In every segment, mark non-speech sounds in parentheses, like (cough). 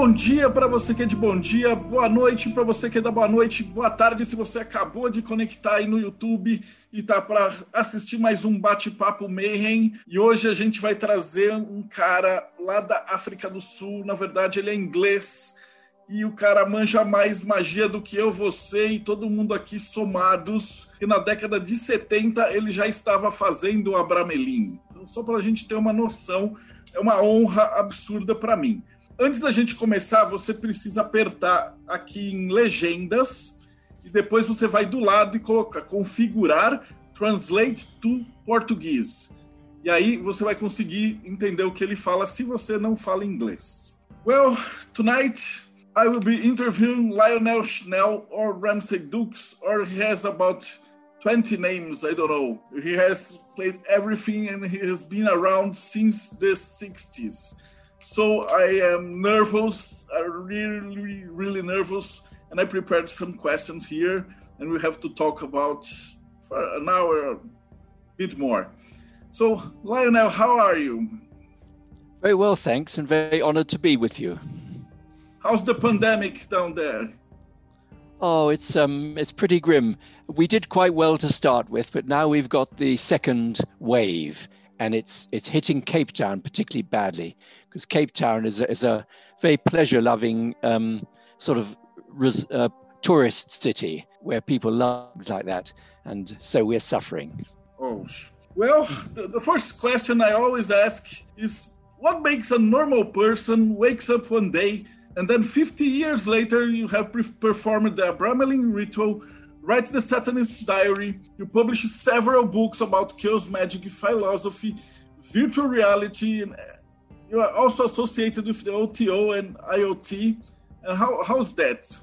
Bom dia para você que é de bom dia, boa noite para você que é da boa noite, boa tarde se você acabou de conectar aí no YouTube e tá para assistir mais um bate-papo Mayhem. E hoje a gente vai trazer um cara lá da África do Sul, na verdade ele é inglês e o cara manja mais magia do que eu, você e todo mundo aqui somados. E na década de 70 ele já estava fazendo o Abramelin. Então, só para a gente ter uma noção, é uma honra absurda para mim. Antes da gente começar, você precisa apertar aqui em legendas e depois você vai do lado e colocar configurar translate to português. E aí você vai conseguir entender o que ele fala se você não fala inglês. Well, tonight I will be interviewing Lionel Schnell or Ramsey Dukes or he has about 20 names, I don't know. He has played everything and he has been around since the 60s. So I am nervous, I'm really, really nervous, and I prepared some questions here, and we have to talk about for an hour, a bit more. So, Lionel, how are you? Very well, thanks, and very honored to be with you. How's the pandemic down there? Oh, it's um, it's pretty grim. We did quite well to start with, but now we've got the second wave, and it's it's hitting Cape Town particularly badly because Cape Town is a, is a very pleasure-loving um, sort of res, uh, tourist city where people love like that, and so we're suffering. Oh, well, the, the first question I always ask is, what makes a normal person wakes up one day and then 50 years later you have performed the Abramelin ritual write the Satanist Diary. You publish several books about chaos magic, philosophy, virtual reality, and you are also associated with the OTO and IoT. And how, how's that?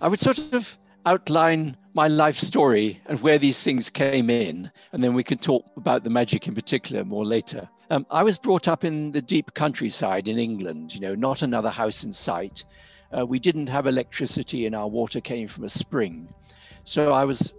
I would sort of outline my life story and where these things came in, and then we can talk about the magic in particular more later. Um, I was brought up in the deep countryside in England, you know, not another house in sight. Uh, we didn't have electricity, and our water came from a spring. So I was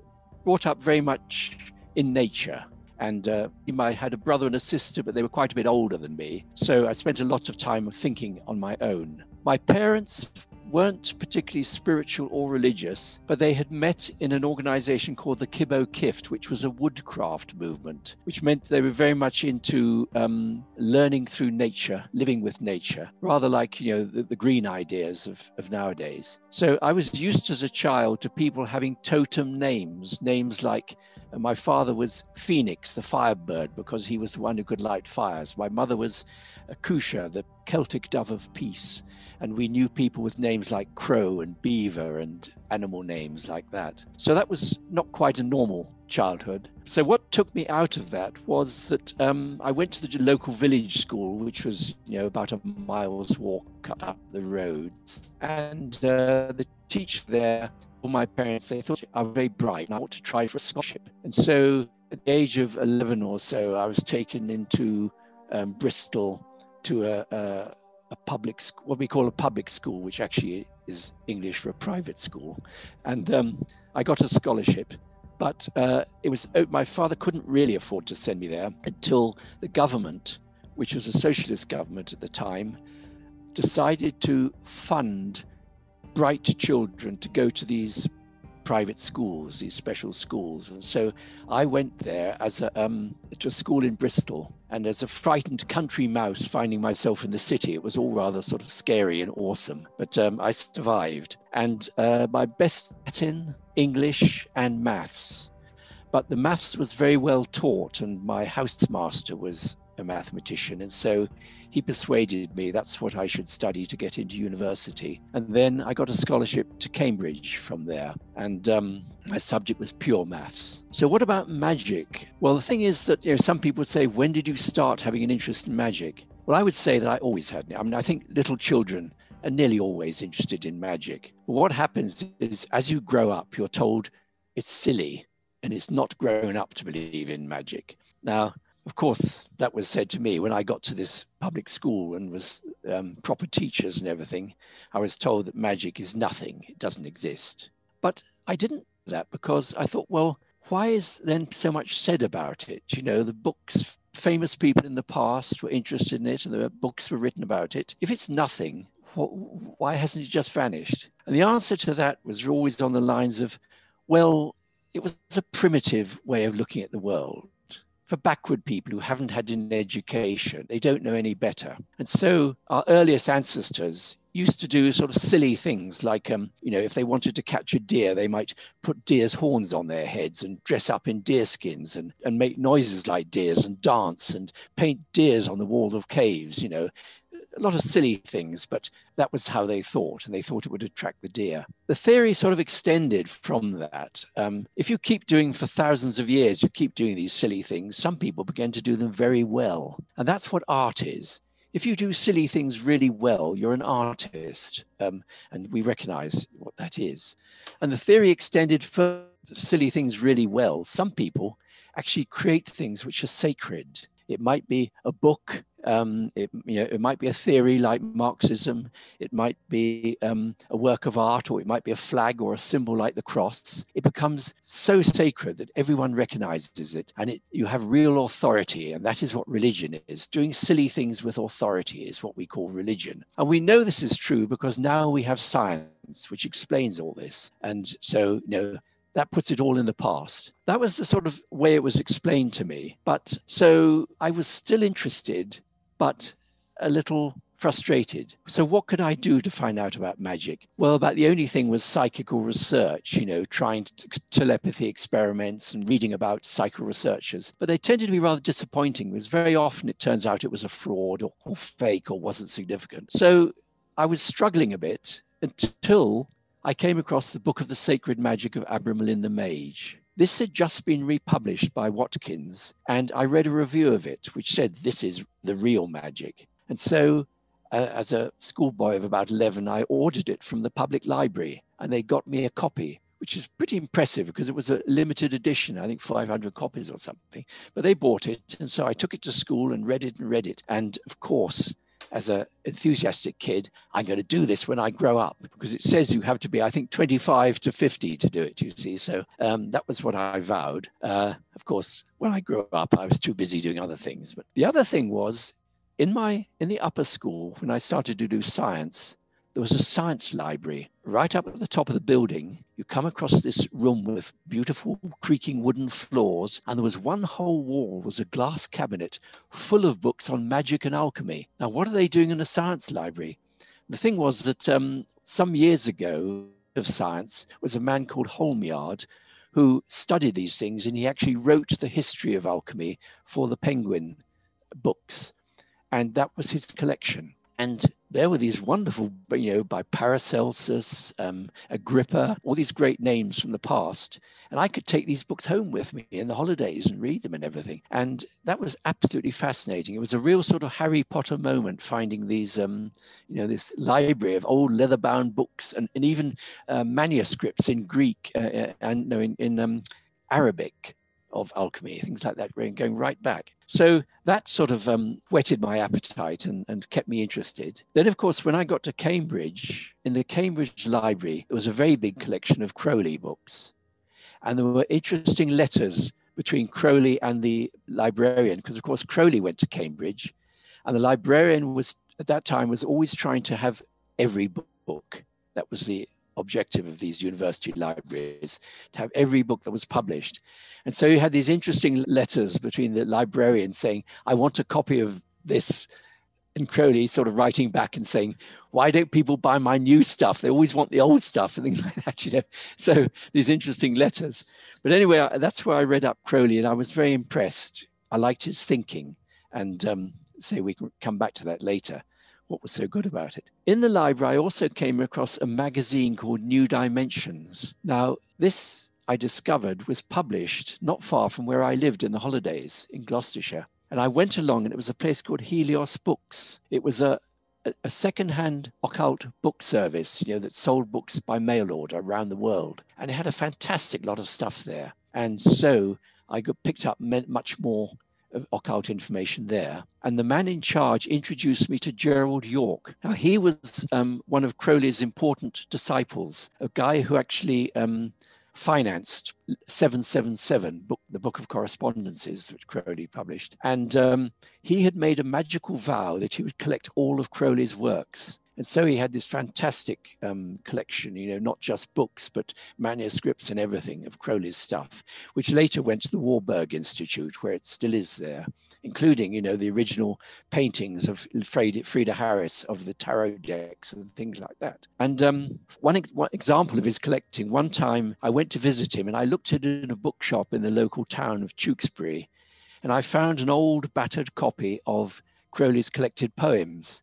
brought up very much in nature. And uh, I had a brother and a sister, but they were quite a bit older than me. So I spent a lot of time thinking on my own. My parents weren't particularly spiritual or religious, but they had met in an organization called the Kibbo Kift, which was a woodcraft movement, which meant they were very much into um, learning through nature, living with nature, rather like, you know, the, the green ideas of, of nowadays. So I was used as a child to people having totem names, names like uh, my father was Phoenix, the firebird, because he was the one who could light fires. My mother was Akusha, the Celtic dove of peace and we knew people with names like crow and beaver and animal names like that. So that was not quite a normal childhood. So what took me out of that was that um, I went to the local village school, which was you know about a mile's walk up the roads, and uh, the teacher there. My parents, they thought I was very bright and I ought to try for a scholarship. And so at the age of 11 or so, I was taken into um, Bristol to a, a a public school what we call a public school, which actually is English for a private school, and um, I got a scholarship. But uh, it was oh, my father couldn't really afford to send me there until the government, which was a socialist government at the time, decided to fund bright children to go to these private schools, these special schools. And so I went there as a, um, to a school in Bristol. And as a frightened country mouse finding myself in the city, it was all rather sort of scary and awesome. But um, I survived. And uh, my best Latin, English, and maths. But the maths was very well taught, and my housemaster was a mathematician. And so he persuaded me that's what I should study to get into university. And then I got a scholarship to Cambridge from there. And um, my subject was pure maths. So, what about magic? Well, the thing is that you know, some people say, when did you start having an interest in magic? Well, I would say that I always had. I mean, I think little children are nearly always interested in magic. But what happens is, as you grow up, you're told it's silly and it's not grown up to believe in magic. Now, of course, that was said to me when I got to this public school and was um, proper teachers and everything. I was told that magic is nothing, it doesn't exist. But I didn't that because I thought, well, why is then so much said about it? You know, the books, famous people in the past were interested in it and the books were written about it. If it's nothing, why hasn't it just vanished? And the answer to that was always on the lines of, well, it was a primitive way of looking at the world. For backward people who haven't had an education, they don't know any better. And so our earliest ancestors used to do sort of silly things like, um, you know, if they wanted to catch a deer, they might put deer's horns on their heads and dress up in deer skins and, and make noises like deers and dance and paint deers on the wall of caves, you know a lot of silly things, but that was how they thought, and they thought it would attract the deer. The theory sort of extended from that. Um, if you keep doing for thousands of years, you keep doing these silly things, some people begin to do them very well. And that's what art is. If you do silly things really well, you're an artist, um, and we recognize what that is. And the theory extended for silly things really well. Some people actually create things which are sacred. It might be a book um, it, you know, it might be a theory like Marxism. It might be um, a work of art, or it might be a flag or a symbol like the cross. It becomes so sacred that everyone recognizes it, and it, you have real authority. And that is what religion is. Doing silly things with authority is what we call religion. And we know this is true because now we have science which explains all this. And so, you know, that puts it all in the past. That was the sort of way it was explained to me. But so I was still interested but a little frustrated. So, what could I do to find out about magic? Well, about the only thing was psychical research, you know, trying to, telepathy experiments and reading about psychical researchers. But they tended to be rather disappointing because very often it turns out it was a fraud or, or fake or wasn't significant. So, I was struggling a bit until I came across the Book of the Sacred Magic of Abramelin the Mage. This had just been republished by Watkins, and I read a review of it which said this is the real magic. And so, uh, as a schoolboy of about 11, I ordered it from the public library, and they got me a copy, which is pretty impressive because it was a limited edition, I think 500 copies or something. But they bought it, and so I took it to school and read it and read it. And of course, as an enthusiastic kid, I'm going to do this when I grow up because it says you have to be, I think, 25 to 50 to do it, you see. So um, that was what I vowed. Uh, of course, when I grew up, I was too busy doing other things. But the other thing was in my in the upper school when I started to do science, there was a science library right up at the top of the building. You come across this room with beautiful creaking wooden floors, and there was one whole wall was a glass cabinet full of books on magic and alchemy. Now, what are they doing in a science library? The thing was that um, some years ago of science was a man called Holmyard who studied these things, and he actually wrote the history of alchemy for the Penguin books, and that was his collection. And there were these wonderful, you know, by Paracelsus, um, Agrippa, all these great names from the past. And I could take these books home with me in the holidays and read them and everything. And that was absolutely fascinating. It was a real sort of Harry Potter moment finding these, um, you know, this library of old leather bound books and, and even uh, manuscripts in Greek uh, uh and no, in, in um, Arabic of alchemy, things like that, going right back. So that sort of um, whetted my appetite and, and kept me interested. Then, of course, when I got to Cambridge, in the Cambridge Library, there was a very big collection of Crowley books. And there were interesting letters between Crowley and the librarian, because, of course, Crowley went to Cambridge. And the librarian was, at that time, was always trying to have every book. That was the objective of these university libraries to have every book that was published. And so you had these interesting letters between the librarian saying, I want a copy of this. And Crowley sort of writing back and saying, Why don't people buy my new stuff? They always want the old stuff and things (laughs) like that, you know. So these interesting letters. But anyway, that's where I read up Crowley and I was very impressed. I liked his thinking. And um, say we can come back to that later what was so good about it. In the library, I also came across a magazine called New Dimensions. Now, this I discovered was published not far from where I lived in the holidays in Gloucestershire. And I went along, and it was a place called Helios Books. It was a a second-hand occult book service, you know, that sold books by mail order around the world, and it had a fantastic lot of stuff there. And so I got picked up much more occult information there. And the man in charge introduced me to Gerald Yorke. Now, he was um, one of Crowley's important disciples, a guy who actually um, financed 777, book, the Book of Correspondences, which Crowley published. And um, he had made a magical vow that he would collect all of Crowley's works. And so he had this fantastic um, collection, you know, not just books, but manuscripts and everything of Crowley's stuff, which later went to the Warburg Institute, where it still is there, including, you know, the original paintings of Frieda Harris of the tarot decks and things like that. And um, one, ex- one example of his collecting, one time I went to visit him and I looked at it in a bookshop in the local town of Tewkesbury, and I found an old battered copy of Crowley's collected poems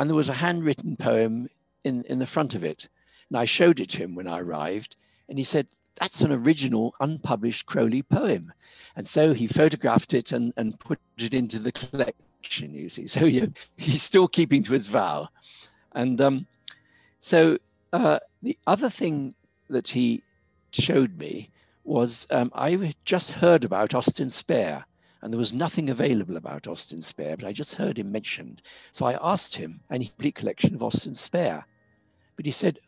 and there was a handwritten poem in, in the front of it. And I showed it to him when I arrived, and he said, That's an original unpublished Crowley poem. And so he photographed it and, and put it into the collection, you see. (laughs) So know, he's still keeping to his vow. And um, so uh, the other thing that he showed me was um, I just heard about Austin Spare and there was nothing available about Austin Spare, but I just heard him mentioned. So I asked him, and he a complete collection of Austin Spare. But he said,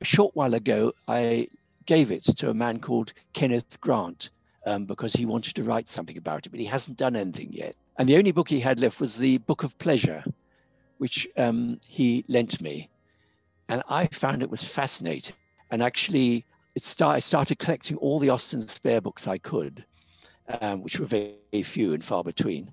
a short while ago, I gave it to a man called Kenneth Grant um, because he wanted to write something about it, but he hasn't done anything yet. And the only book he had left was the Book of Pleasure, which um, he lent me. And I found it was fascinating. And actually, it start, I started collecting all the Austin Spare books I could um, which were very, very, few and far between.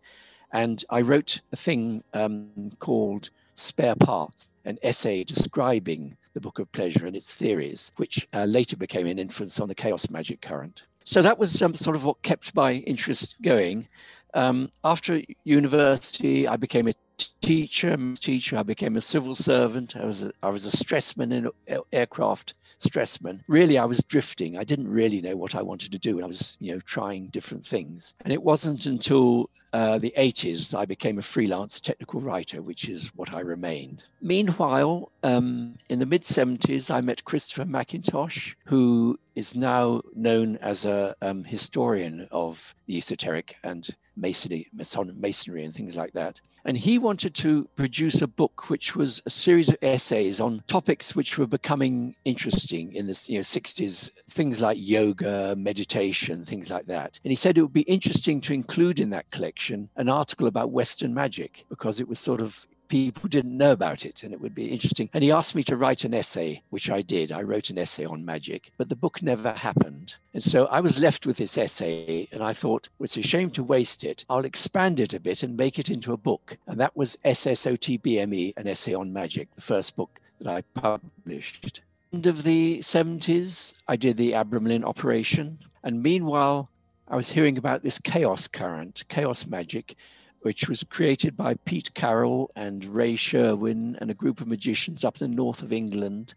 And I wrote a thing um, called Spare Parts, an essay describing the Book of Pleasure and its theories, which uh, later became an influence on the chaos magic current. So that was um, sort of what kept my interest going. Um, after university, I became a teacher. Teacher, I became a civil servant. I was a, I was a stressman in aircraft stressman. Really, I was drifting. I didn't really know what I wanted to do. And I was, you know, trying different things. And it wasn't until uh, the 80s that I became a freelance technical writer, which is what I remained. Meanwhile, um, in the mid 70s, I met Christopher McIntosh, who is now known as a um, historian of the esoteric and masonry, masonry and things like that. And he wanted to produce a book which was a series of essays on topics which were becoming interesting in the you know, 60s, things like yoga, meditation, things like that. And he said it would be interesting to include in that collection an article about Western magic because it was sort of people didn't know about it and it would be interesting. And he asked me to write an essay, which I did. I wrote an essay on magic, but the book never happened. And so I was left with this essay and I thought, well, it's a shame to waste it. I'll expand it a bit and make it into a book. And that was SSOTBME, an essay on magic, the first book that I published. End of the 70s, I did the Abramelin operation. And meanwhile, I was hearing about this chaos current, chaos magic, which was created by Pete Carroll and Ray Sherwin and a group of magicians up in the north of England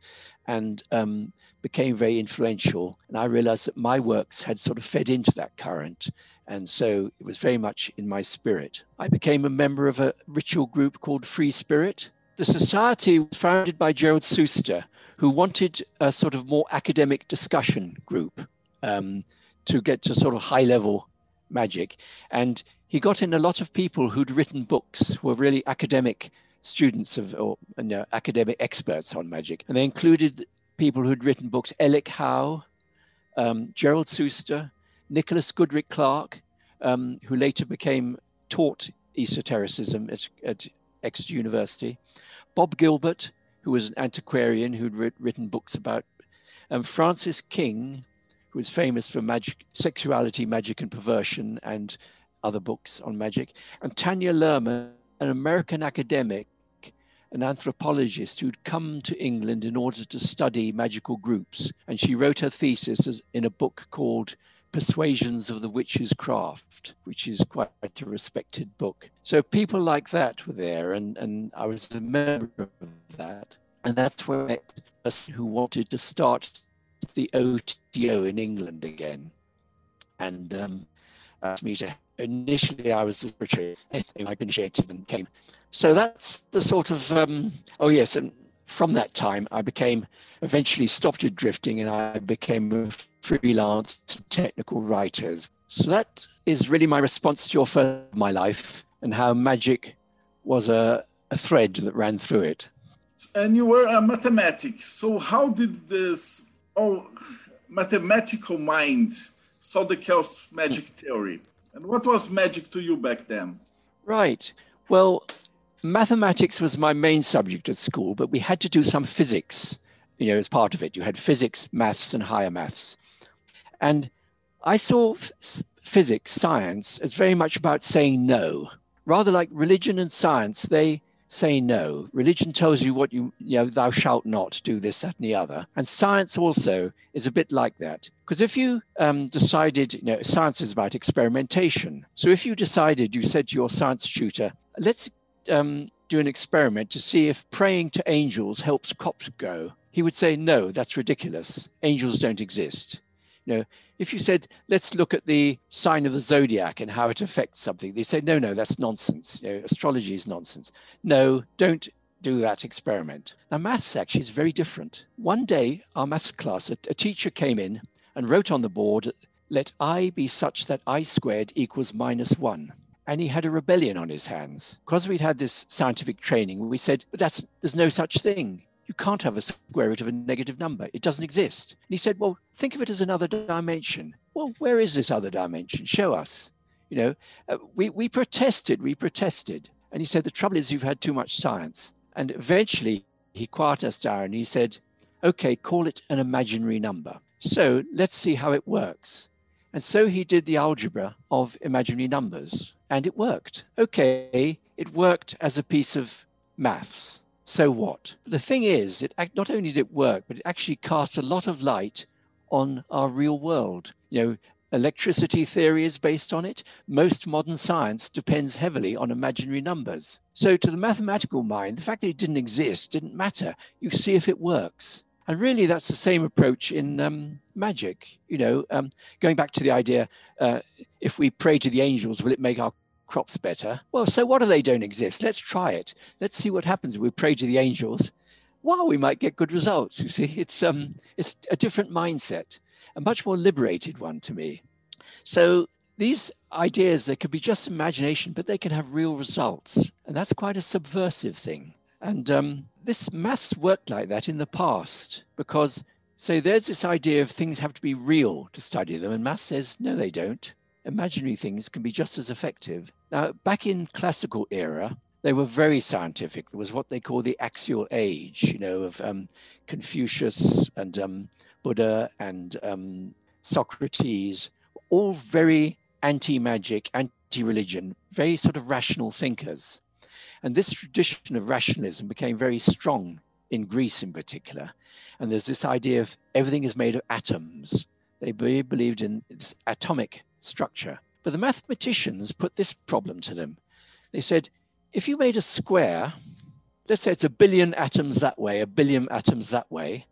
and um, became very influential. And I realized that my works had sort of fed into that current. And so it was very much in my spirit. I became a member of a ritual group called Free Spirit. The society was founded by Gerald Suster, who wanted a sort of more academic discussion group um, to get to sort of high level magic. And he got in a lot of people who'd written books, who were really academic students of or you know, academic experts on magic. And they included people who'd written books, Ellic Howe, um, Gerald Suster, Nicholas Goodrick Clarke, um, who later became taught esotericism at, at Exeter University, Bob Gilbert, who was an antiquarian who'd writ- written books about and Francis King, who was famous for magic, sexuality, magic, and perversion, and other books on magic, and Tanya Luhrmann, an American academic, an anthropologist who'd come to England in order to study magical groups. And she wrote her thesis in a book called Persuasions of the Witch's Craft, which is quite a respected book. So people like that were there, and, and I was a member of that. And that's where I met person who wanted to start the OTO in England again. And um, asked me to initially I was the secretary. I initiated and came. So that's the sort of um, oh yes, and from that time, I became eventually stopped at drifting and I became a freelance technical writer. So that is really my response to your first my life and how magic was a, a thread that ran through it. And you were a mathematics. So how did this oh mathematical mind saw the chaos magic theory? And what was magic to you back then? Right. Well, mathematics was my main subject at school, but we had to do some physics, you know, as part of it. You had physics, maths, and higher maths. And I saw physics, science, as very much about saying no. Rather like religion and science, they say no. Religion tells you what you, you know, thou shalt not do this, that, and the other. And science also is a bit like that. Because if you um, decided, you know, science is about experimentation. So if you decided, you said to your science tutor, let's um, do an experiment to see if praying to angels helps cops go, he would say, no, that's ridiculous. Angels don't exist. You know, if you said, let's look at the sign of the zodiac and how it affects something, they say, no, no, that's nonsense. You know, astrology is nonsense. No, don't do that experiment. Now, maths actually is very different. One day, our maths class, a, a teacher came in and wrote on the board, let i be such that i squared equals minus one and he had a rebellion on his hands. Because we'd had this scientific training, we said, but that's there's no such thing. You can't have a square root of a negative number. It doesn't exist. And he said, well, think of it as another dimension. Well, where is this other dimension? Show us. You know, uh, we, we protested, we protested. And he said, the trouble is you've had too much science. And eventually he quieted us down and he said, okay, call it an imaginary number. So let's see how it works. And so he did the algebra of imaginary numbers and it worked. Okay, it worked as a piece of maths. So what? The thing is, it not only did it work, but it actually cast a lot of light on our real world. You know, electricity theory is based on it. Most modern science depends heavily on imaginary numbers. So to the mathematical mind, the fact that it didn't exist didn't matter. You see if it works. And really, that's the same approach in um, magic. You know, um, going back to the idea uh, if we pray to the angels, will it make our crops better? Well, so what if they don't exist? Let's try it. Let's see what happens we pray to the angels. Wow, we might get good results. You see, it's um, it's a different mindset, a much more liberated one to me. So these ideas, they could be just imagination, but they can have real results, and that's quite a subversive thing. And um, this maths worked like that in the past because, so there's this idea of things have to be real to study them, and maths says, no, they don't. Imaginary things can be just as effective. Now, back in classical era, they were very scientific. There was what they call the axial age, you know, of um, Confucius and um, Buddha and um, Socrates, all very anti magic, anti religion, very sort of rational thinkers. And this tradition of rationalism became very strong in Greece in particular. And there's this idea of everything is made of atoms. They believed in this atomic structure. But the mathematicians put this problem to them. They said, if you made a square, let's say it's a billion atoms that way, a billion atoms that way,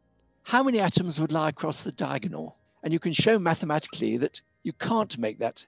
how many atoms would lie across the diagonal? And you can show mathematically that you can't make that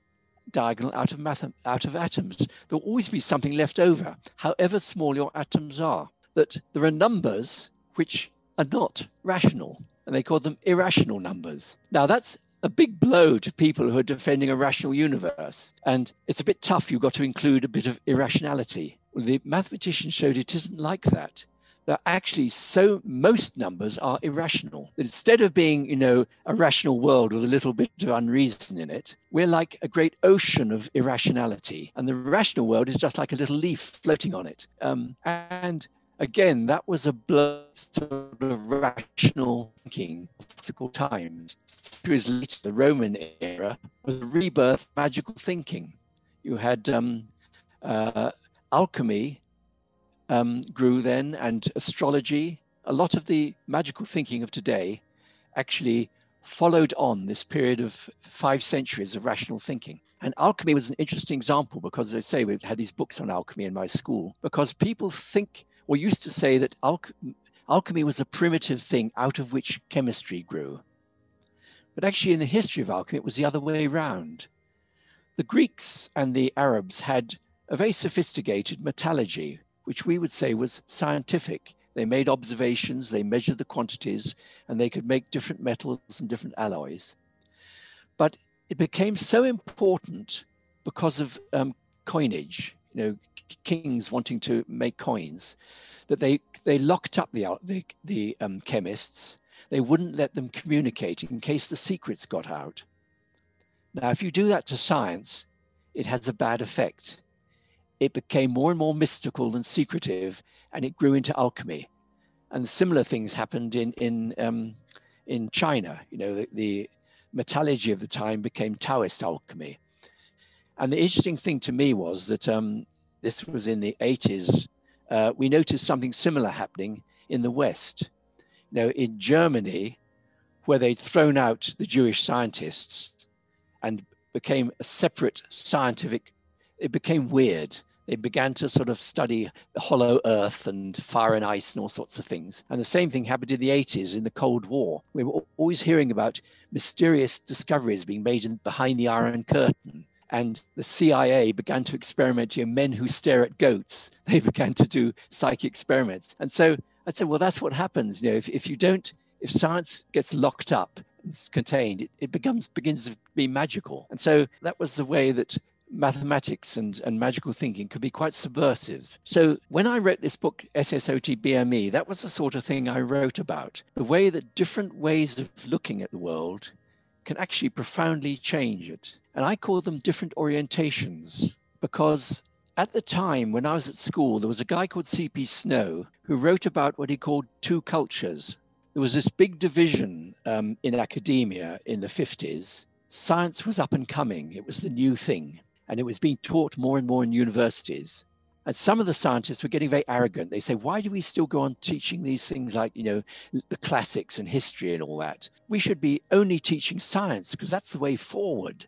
diagonal out of, math- out of atoms. There will always be something left over, however small your atoms are. That there are numbers which are not rational, and they call them irrational numbers. Now, that's a big blow to people who are defending a rational universe. And it's a bit tough. You've got to include a bit of irrationality. Well, the mathematicians showed it isn't like that that actually so most numbers are irrational. That instead of being, you know, a rational world with a little bit of unreason in it, we're like a great ocean of irrationality. And the rational world is just like a little leaf floating on it. Um, and again, that was a blow sort of rational thinking of classical times. Centuries later, the Roman era was a rebirth magical thinking. You had um, uh, alchemy um, grew then, and astrology. A lot of the magical thinking of today actually followed on this period of five centuries of rational thinking. And alchemy was an interesting example because, as I say, we've had these books on alchemy in my school, because people think or used to say that alchemy was a primitive thing out of which chemistry grew. But actually, in the history of alchemy, it was the other way around. The Greeks and the Arabs had a very sophisticated metallurgy, which we would say was scientific, They made observations, they measured the quantities, and they could make different metals and different alloys. But it became so important because of um, coinage, you know, kings wanting to make coins, that they, they locked up the, the, the um, chemists. They wouldn't let them communicate in case the secrets got out. Now, if you do that to science, it has a bad effect. It became more and more mystical and secretive, and it grew into alchemy. And similar things happened in in um, in China. You know, the, the metallurgy of the time became Taoist alchemy. And the interesting thing to me was that um, this was in the 80s. Uh, we noticed something similar happening in the West. You know, in Germany, where they'd thrown out the Jewish scientists and became a separate scientific, it became weird. They began to sort of study the hollow earth and fire and ice and all sorts of things. And the same thing happened in the 80s in the Cold War. We were always hearing about mysterious discoveries being made in, behind the Iron Curtain. And the CIA began to experiment in men who stare at goats. (laughs) They began to do psychic experiments. And so I said, well, that's what happens. You know, if, if you don't, if science gets locked up, it's contained, it, it becomes begins to be magical. And so that was the way that mathematics and, and magical thinking could be quite subversive. So when I wrote this book, SSOT BME, that was the sort of thing I wrote about the way that different ways of looking at the world can actually profoundly change it. And I call them different orientations because at the time when I was at school, there was a guy called C.P. Snow who wrote about what he called two cultures. There was this big division um, in academia in the 50s. Science was up and coming, it was the new thing and it was being taught more and more in universities. And some of the scientists were getting very arrogant. They say, why do we still go on teaching these things like, you know, the classics and history and all that? We should be only teaching science because that's the way forward.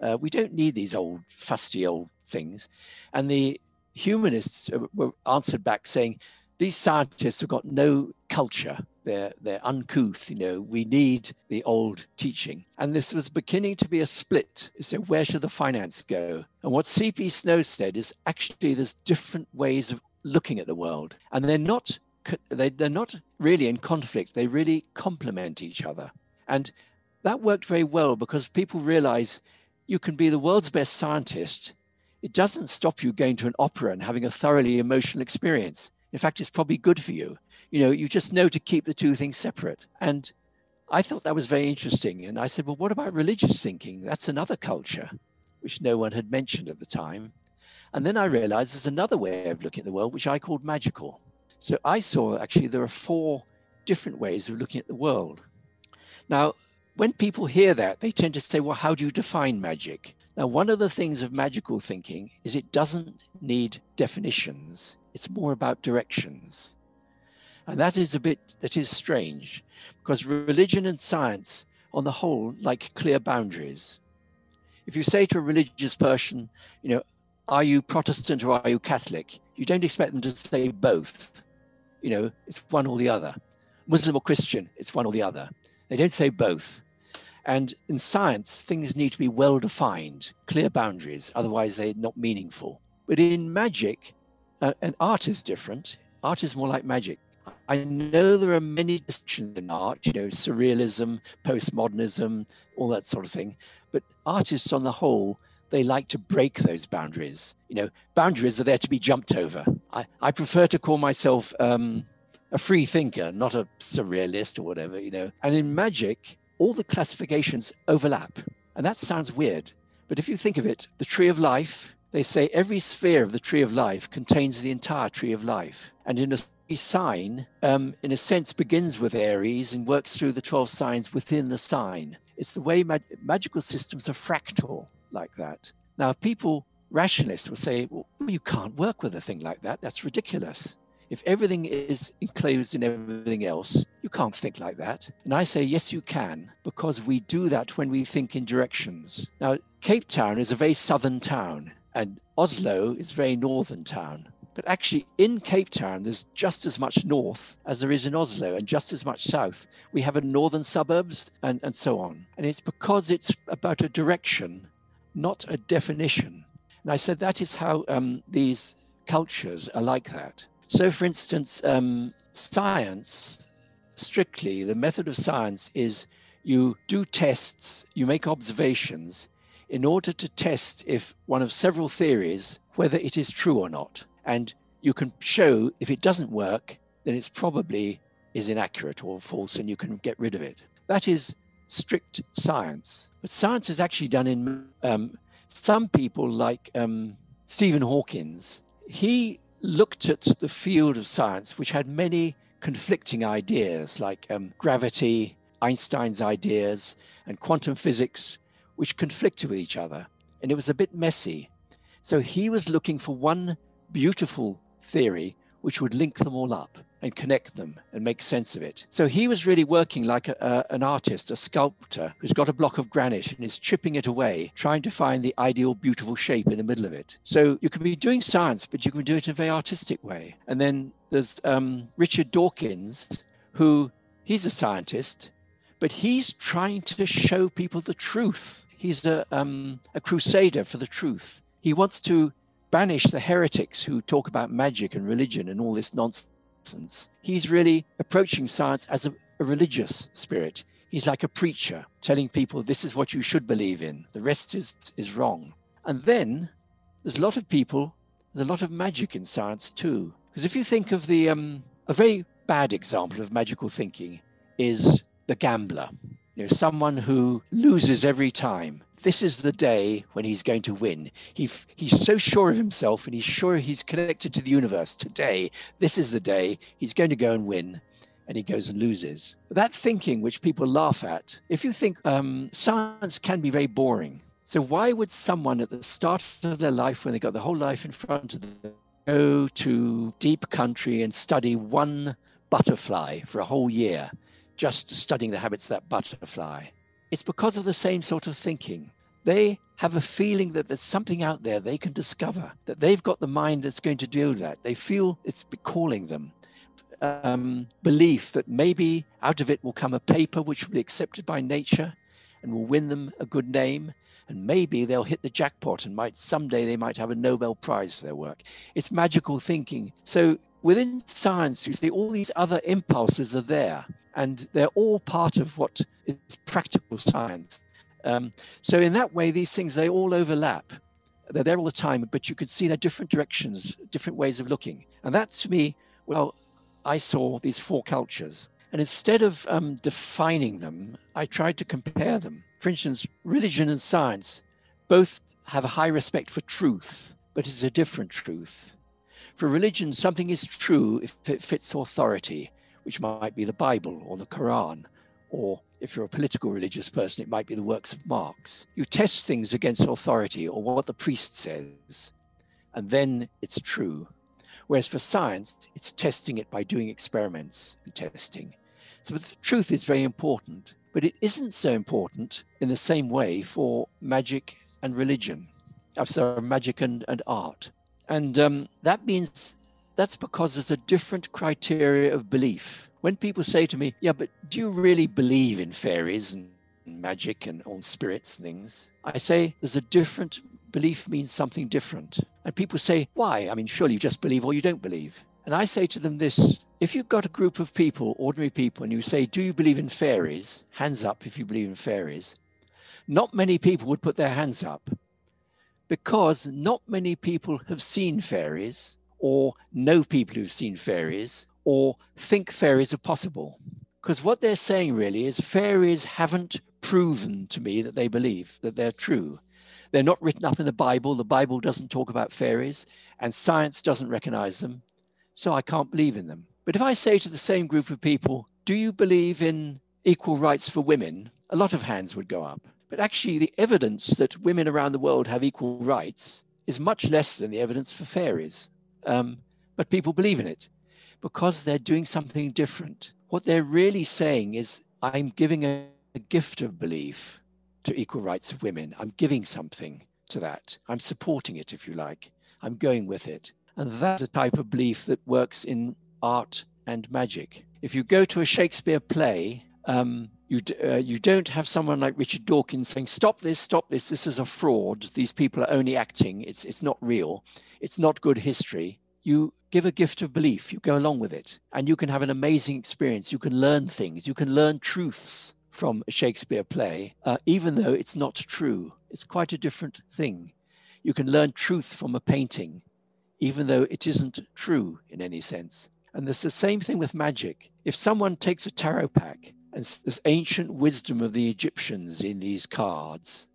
Uh, we don't need these old, fusty old things. And the humanists were answered back saying, these scientists have got no culture. They're they're uncouth you know. We need the old teaching. And this was beginning to be a split. So where should the finance go? And what cp snow said is actually there's different ways of looking at the world. And they're not they, they're not really in conflict. They really complement each other. And that worked very well because people realize you can be the world's best scientist. It doesn't stop you going to an opera and having a thoroughly emotional experience in fact it's probably good for you you know, you just know to keep the two things separate. And I thought that was very interesting. And I said, well, what about religious thinking? That's another culture, which no one had mentioned at the time. And then I realized there's another way of looking at the world, which I called magical. So I saw actually there are four different ways of looking at the world. Now, when people hear that, they tend to say, well, how do you define magic? Now, one of the things of magical thinking is it doesn't need definitions, it's more about directions. And that is a bit, that is strange because religion and science, on the whole, like clear boundaries. If you say to a religious person, you know, are you Protestant or are you Catholic? You don't expect them to say both. You know, it's one or the other. Muslim or Christian, it's one or the other. They don't say both. And in science, things need to be well defined, clear boundaries, otherwise they're not meaningful. But in magic, uh, and art is different. Art is more like magic. I know there are many distinctions in art, you know, surrealism, postmodernism, all that sort of thing. But artists on the whole, they like to break those boundaries. You know, boundaries are there to be jumped over. I, I prefer to call myself um, a free thinker, not a surrealist or whatever, you know. And in magic, all the classifications overlap. And that sounds weird. But if you think of it, the tree of life, they say every sphere of the tree of life contains the entire tree of life. And in a sign, um, in a sense, begins with Aries and works through the 12 signs within the sign. It's the way mag- magical systems are fractal like that. Now, people, rationalists, will say, well, you can't work with a thing like that. That's ridiculous. If everything is enclosed in everything else, you can't think like that. And I say, yes, you can, because we do that when we think in directions. Now, Cape Town is a very southern town, and Oslo is a very northern town. But actually, in Cape Town, there's just as much north as there is in Oslo, and just as much south. We have a northern suburbs and, and so on. And it's because it's about a direction, not a definition. And I said that is how um, these cultures are like that. So, for instance, um, science, strictly, the method of science is you do tests, you make observations in order to test if one of several theories, whether it is true or not. And you can show if it doesn't work, then it's probably is inaccurate or false and you can get rid of it. That is strict science. But science is actually done in um, some people, like um, Stephen Hawkins, he looked at the field of science, which had many conflicting ideas like um, gravity, Einstein's ideas, and quantum physics, which conflicted with each other. And it was a bit messy. So he was looking for one beautiful theory which would link them all up and connect them and make sense of it. So he was really working like a, a, an artist, a sculptor who's got a block of granite and is chipping it away, trying to find the ideal, beautiful shape in the middle of it. So you can be doing science, but you can do it in a very artistic way. And then there's um, Richard Dawkins, who he's a scientist, but he's trying to show people the truth. He's a, um, a crusader for the truth. He wants to banish the heretics who talk about magic and religion and all this nonsense. He's really approaching science as a, a religious spirit. He's like a preacher telling people this is what you should believe in. The rest is, is wrong. And then there's a lot of people, there's a lot of magic in science too. Because if you think of the, um, a very bad example of magical thinking is the gambler. You know, someone who loses every time this is the day when he's going to win. He, he's so sure of himself and he's sure he's connected to the universe. Today, this is the day he's going to go and win. And he goes and loses. That thinking, which people laugh at, if you think um, science can be very boring. So, why would someone at the start of their life, when they got the whole life in front of them, go to deep country and study one butterfly for a whole year, just studying the habits of that butterfly? It's because of the same sort of thinking. They have a feeling that there's something out there they can discover, that they've got the mind that's going to do that. They feel it's calling them. Um, belief that maybe out of it will come a paper which will be accepted by nature and will win them a good name. And maybe they'll hit the jackpot and might someday they might have a Nobel Prize for their work. It's magical thinking. So within science, you see all these other impulses are there and they're all part of what is practical science. Um, so in that way, these things they all overlap. They're there all the time, but you could see they're different directions, different ways of looking. And that to me, well, I saw these four cultures. And instead of um, defining them, I tried to compare them. For instance, religion and science both have a high respect for truth, but it's a different truth. For religion, something is true if it fits authority which might be the Bible or the Quran, or if you're a political religious person, it might be the works of Marx. You test things against authority or what the priest says, and then it's true. Whereas for science, it's testing it by doing experiments and testing. So the truth is very important, but it isn't so important in the same way for magic and religion. I'm sorry, magic and, and art. And um, that means that's because there's a different criteria of belief. When people say to me, Yeah, but do you really believe in fairies and magic and all spirits and things? I say there's a different belief means something different. And people say, Why? I mean, surely you just believe or you don't believe. And I say to them this if you've got a group of people, ordinary people, and you say, Do you believe in fairies? Hands up if you believe in fairies. Not many people would put their hands up because not many people have seen fairies or know people who've seen fairies or think fairies are possible. Because what they're saying really is fairies haven't proven to me that they believe that they're true. They're not written up in the Bible. The Bible doesn't talk about fairies, and science doesn't recognize them. So I can't believe in them. But if I say to the same group of people, Do you believe in equal rights for women? A lot of hands would go up. But actually, the evidence that women around the world have equal rights is much less than the evidence for fairies. Um, but people believe in it because they're doing something different. What they're really saying is, I'm giving a, a gift of belief to equal rights of women. I'm giving something to that. I'm supporting it, if you like. I'm going with it. And that's a type of belief that works in art and magic. If you go to a Shakespeare play, um, you, uh, you don't have someone like Richard Dawkins saying, stop this, stop this, this is a fraud. These people are only acting. It's, it's not real. It's not good history. you give a gift of belief, you go along with it, and you can have an amazing experience. You can learn things, you can learn truths from a Shakespeare play, uh, even though it's not true. It's quite a different thing. You can learn truth from a painting, even though it isn't true in any sense. And there's the same thing with magic. If someone takes a tarot pack and there's ancient wisdom of the Egyptians in these cards,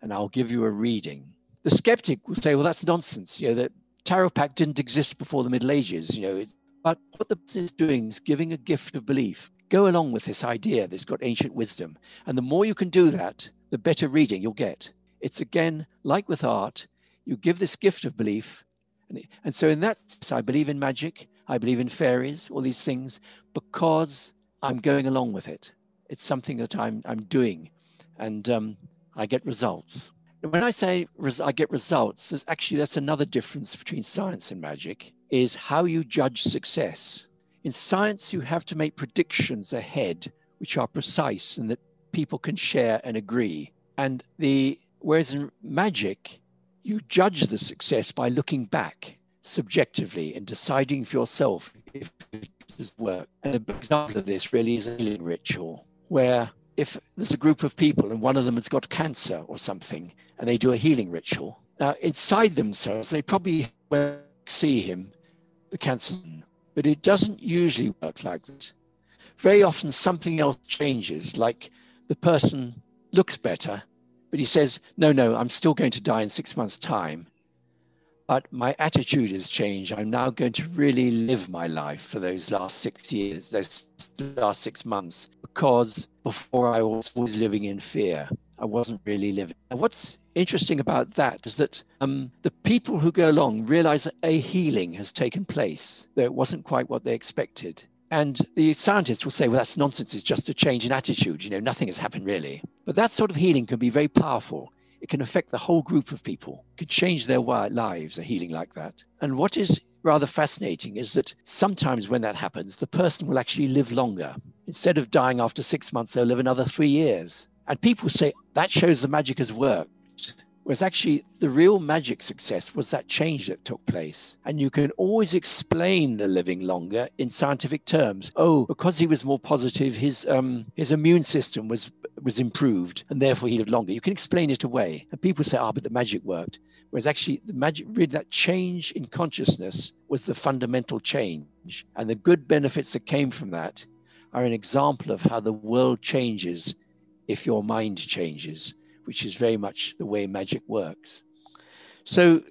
and I'll give you a reading, the skeptic will say, well, that's nonsense. You know, that tarot pack didn't exist before the Middle Ages. You know, it's, but what the person is doing is giving a gift of belief. Go along with this idea that's got ancient wisdom. And the more you can do that, the better reading you'll get. It's again, like with art, you give this gift of belief. And, and so, in that sense, I believe in magic, I believe in fairies, all these things, because I'm going along with it. It's something that I'm, I'm doing, and um, I get results. When I say res- I get results, there's actually that's another difference between science and magic is how you judge success. In science, you have to make predictions ahead, which are precise and that people can share and agree. And the whereas in magic, you judge the success by looking back subjectively and deciding for yourself if it work. And an example of this really is a healing ritual, where if there's a group of people and one of them has got cancer or something, and they do a healing ritual, now inside themselves, they probably see him, the cancer, but it doesn't usually work like that. Very often, something else changes, like the person looks better, but he says, No, no, I'm still going to die in six months' time. But my attitude has changed. I'm now going to really live my life for those last six years, those last six months, because before I was always living in fear. I wasn't really living. And what's interesting about that is that um, the people who go along realize a healing has taken place, though it wasn't quite what they expected. And the scientists will say, well, that's nonsense. It's just a change in attitude. You know, nothing has happened really. But that sort of healing can be very powerful it can affect the whole group of people, it could change their lives, a healing like that. And what is rather fascinating is that sometimes when that happens, the person will actually live longer. Instead of dying after six months, they'll live another three years. And people say that shows the magic has worked. Whereas actually, the real magic success was that change that took place. And you can always explain the living longer in scientific terms. Oh, because he was more positive, his um, his immune system was was improved, and therefore he lived longer. You can explain it away, and people say, "Ah, oh, but the magic worked." Whereas actually, the magic, really, that change in consciousness was the fundamental change, and the good benefits that came from that are an example of how the world changes if your mind changes which is very much the way magic works. So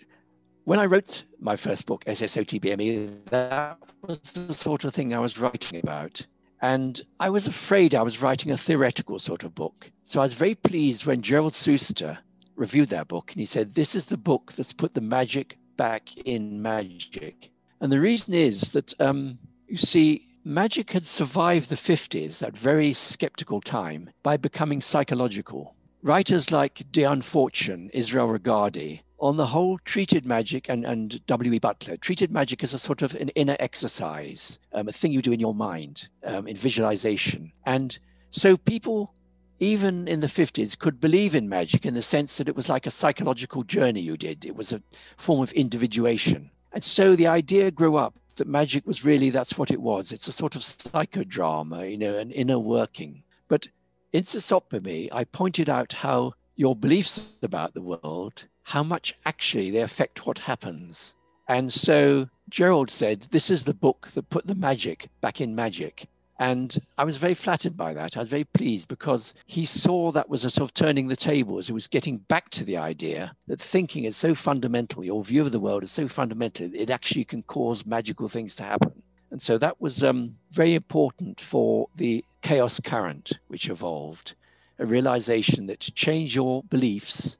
when I wrote my first book, SSOTBME, that was the sort of thing I was writing about. And I was afraid I was writing a theoretical sort of book. So I was very pleased when Gerald Suster reviewed that book and he said, This is the book that's put the magic back in magic. And the reason is that, um, you see, magic had survived the 50s, that very skeptical time, by becoming psychological. Writers like Dion Fortune, Israel Regardie, on the whole, treated magic and, and W.E. Butler treated magic as a sort of an inner exercise, um, a thing you do in your mind, um, in visualization. And so people, even in the 50s, could believe in magic in the sense that it was like a psychological journey you did, it was a form of individuation. And so the idea grew up that magic was really that's what it was. It's a sort of psychodrama, you know, an inner working. But in SSOTBME, I pointed out how your beliefs about the world, how much actually they affect what happens. And so Gerald said, This is the book that put the magic back in magic. And I was very flattered by that. I was very pleased because he saw that was a sort of turning the tables. It was getting back to the idea that thinking is so fundamental, your view of the world is so fundamental, it actually can cause magical things to happen. And so that was um, very important for the chaos current which evolved, a realization that to change your beliefs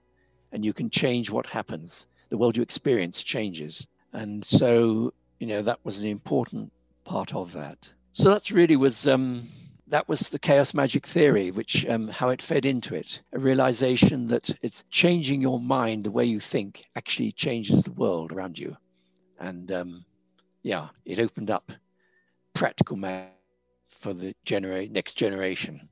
and you can change what happens. The world you experience changes. And so, you know, that was an important part of that. So that's really was um, that was the chaos magic theory, which um, how it fed into it. A realization that it's changing your mind, the way you think, actually changes the world around you. And um, yeah, it opened up practical math for the genera- next generation.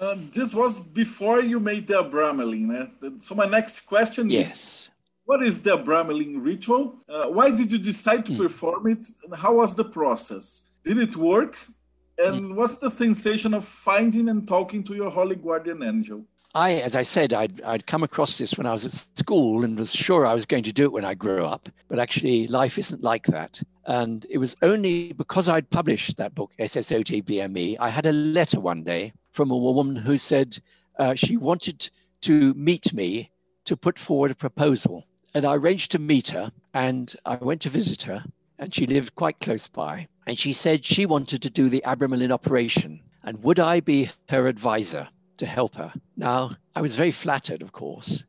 Um, this was before you made the Abramelin. Eh? So my next question yes. is, What is the Abramelin ritual? Uh, why did you decide to mm. perform it? And how was the process? Did it work? And mm. what's the sensation of finding and talking to your holy guardian angel? I, as I said, I'd, I'd come across this when I was at school and was sure I was going to do it when I grew up. But actually, life isn't like that. And it was only because I'd published that book, SSOTBME, I had a letter one day from a woman who said uh, she wanted to meet me to put forward a proposal. And I arranged to meet her and I went to visit her. And she lived quite close by. And she said she wanted to do the Abramelin operation. And would I be her advisor? To help her. Now, I was very flattered, of course,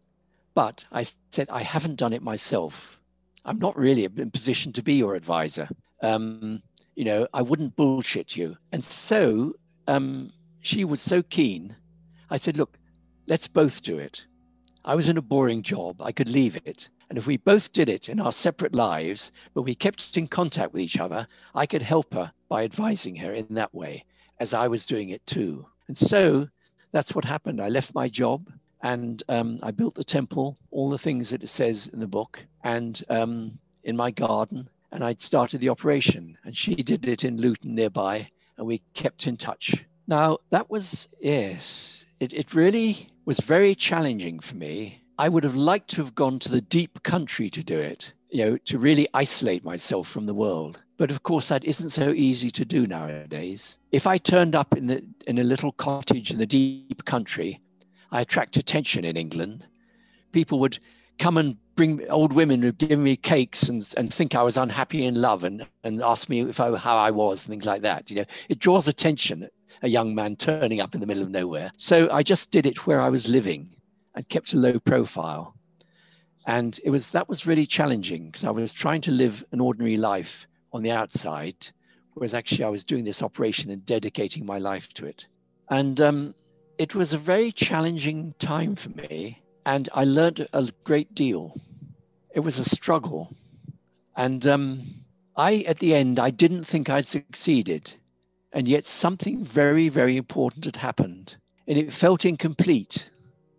but I said, I haven't done it myself. I'm not really in position to be your advisor. Um, you know, I wouldn't bullshit you. And so um, she was so keen. I said, look, let's both do it. I was in a boring job. I could leave it. And if we both did it in our separate lives, but we kept in contact with each other, I could help her by advising her in that way, as I was doing it too. And so that's what happened. I left my job and um, I built the temple, all the things that it says in the book, and um, in my garden. And I started the operation. And she did it in Luton nearby, and we kept in touch. Now, that was, yes, it, it really was very challenging for me. I would have liked to have gone to the deep country to do it, you know, to really isolate myself from the world. But of course, that isn't so easy to do nowadays. If I turned up in, the, in a little cottage in the deep country, I attract attention in England. People would come and bring old women who give me cakes and, and think I was unhappy in love and, and ask me if I, how I was and things like that. You know, it draws attention, a young man turning up in the middle of nowhere. So I just did it where I was living and kept a low profile. And it was that was really challenging because I was trying to live an ordinary life on the outside, whereas actually I was doing this operation and dedicating my life to it. And um, it was a very challenging time for me, and I learned a great deal. It was a struggle. And um, I, at the end, I didn't think I'd succeeded. And yet something very, very important had happened. And it felt incomplete.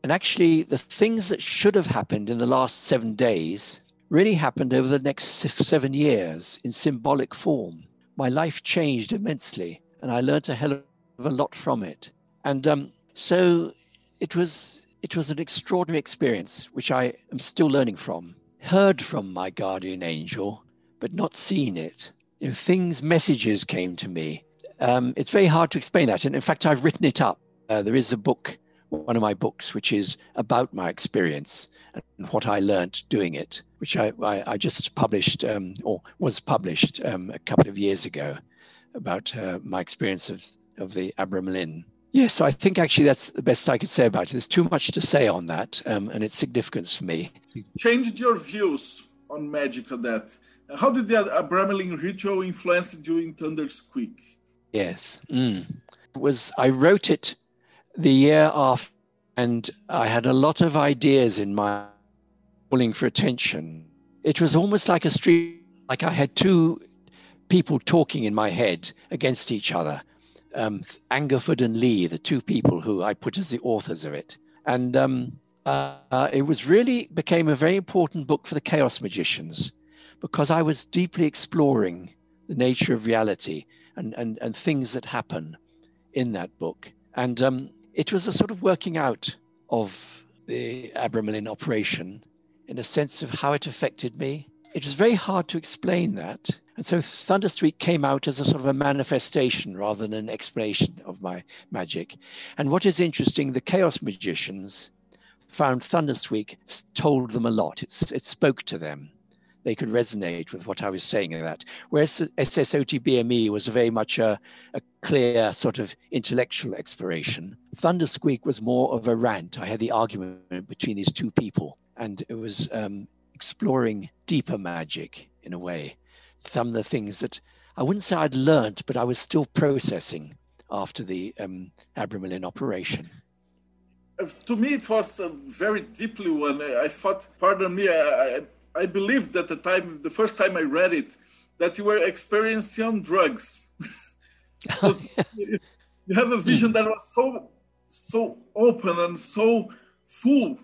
And actually, the things that should have happened in the last seven days really happened over the next seven years in symbolic form. My life changed immensely, and I learned a hell of a lot from it. And um, so it was it was an extraordinary experience, which I am still learning from. Heard from my guardian angel, but not seen it. You know, things, messages came to me. Um, it's very hard to explain that, and in fact, I've written it up. Uh, there is a book, one of my books, which is about my experience and what I learned doing it which I, I, I just published um, or was published um, a couple of years ago about uh, my experience of, of the Abramelin. Yes, I think actually that's the best I could say about it. There's too much to say on that um, and its significance for me. Changed your views on magic of that. How did the Abramelin ritual influence you in Thundersqueak? Yes. Mm. It was I wrote it the year after and I had a lot of ideas in my calling for attention. It was almost like a street, like I had two people talking in my head against each other. Um, Angerford and Lee, the two people who I put as the authors of it. And um, uh, uh, it was really became a very important book for the chaos magicians because I was deeply exploring the nature of reality and, and, and things that happen in that book. And um, it was a sort of working out of the Abramelin operation in a sense of how it affected me. It was very hard to explain that. And so Thundersqueak came out as a sort of a manifestation rather than an explanation of my magic. And what is interesting, the Chaos Magicians found Thundersqueak told them a lot. It's, it spoke to them. They could resonate with what I was saying in that. Whereas SSOTBME was very much a, a clear sort of intellectual exploration. Thundersqueak was more of a rant. I had the argument between these two people and it was um, exploring deeper magic in a way. Some of the things that I wouldn't say I'd learned, but I was still processing after the um, Abramelin operation. Uh, to me, it was very deeply one. I thought, pardon me, I, I, I believed at the time, the first time I read it, that you were experiencing drugs. (laughs) you have a vision that was so so open and so full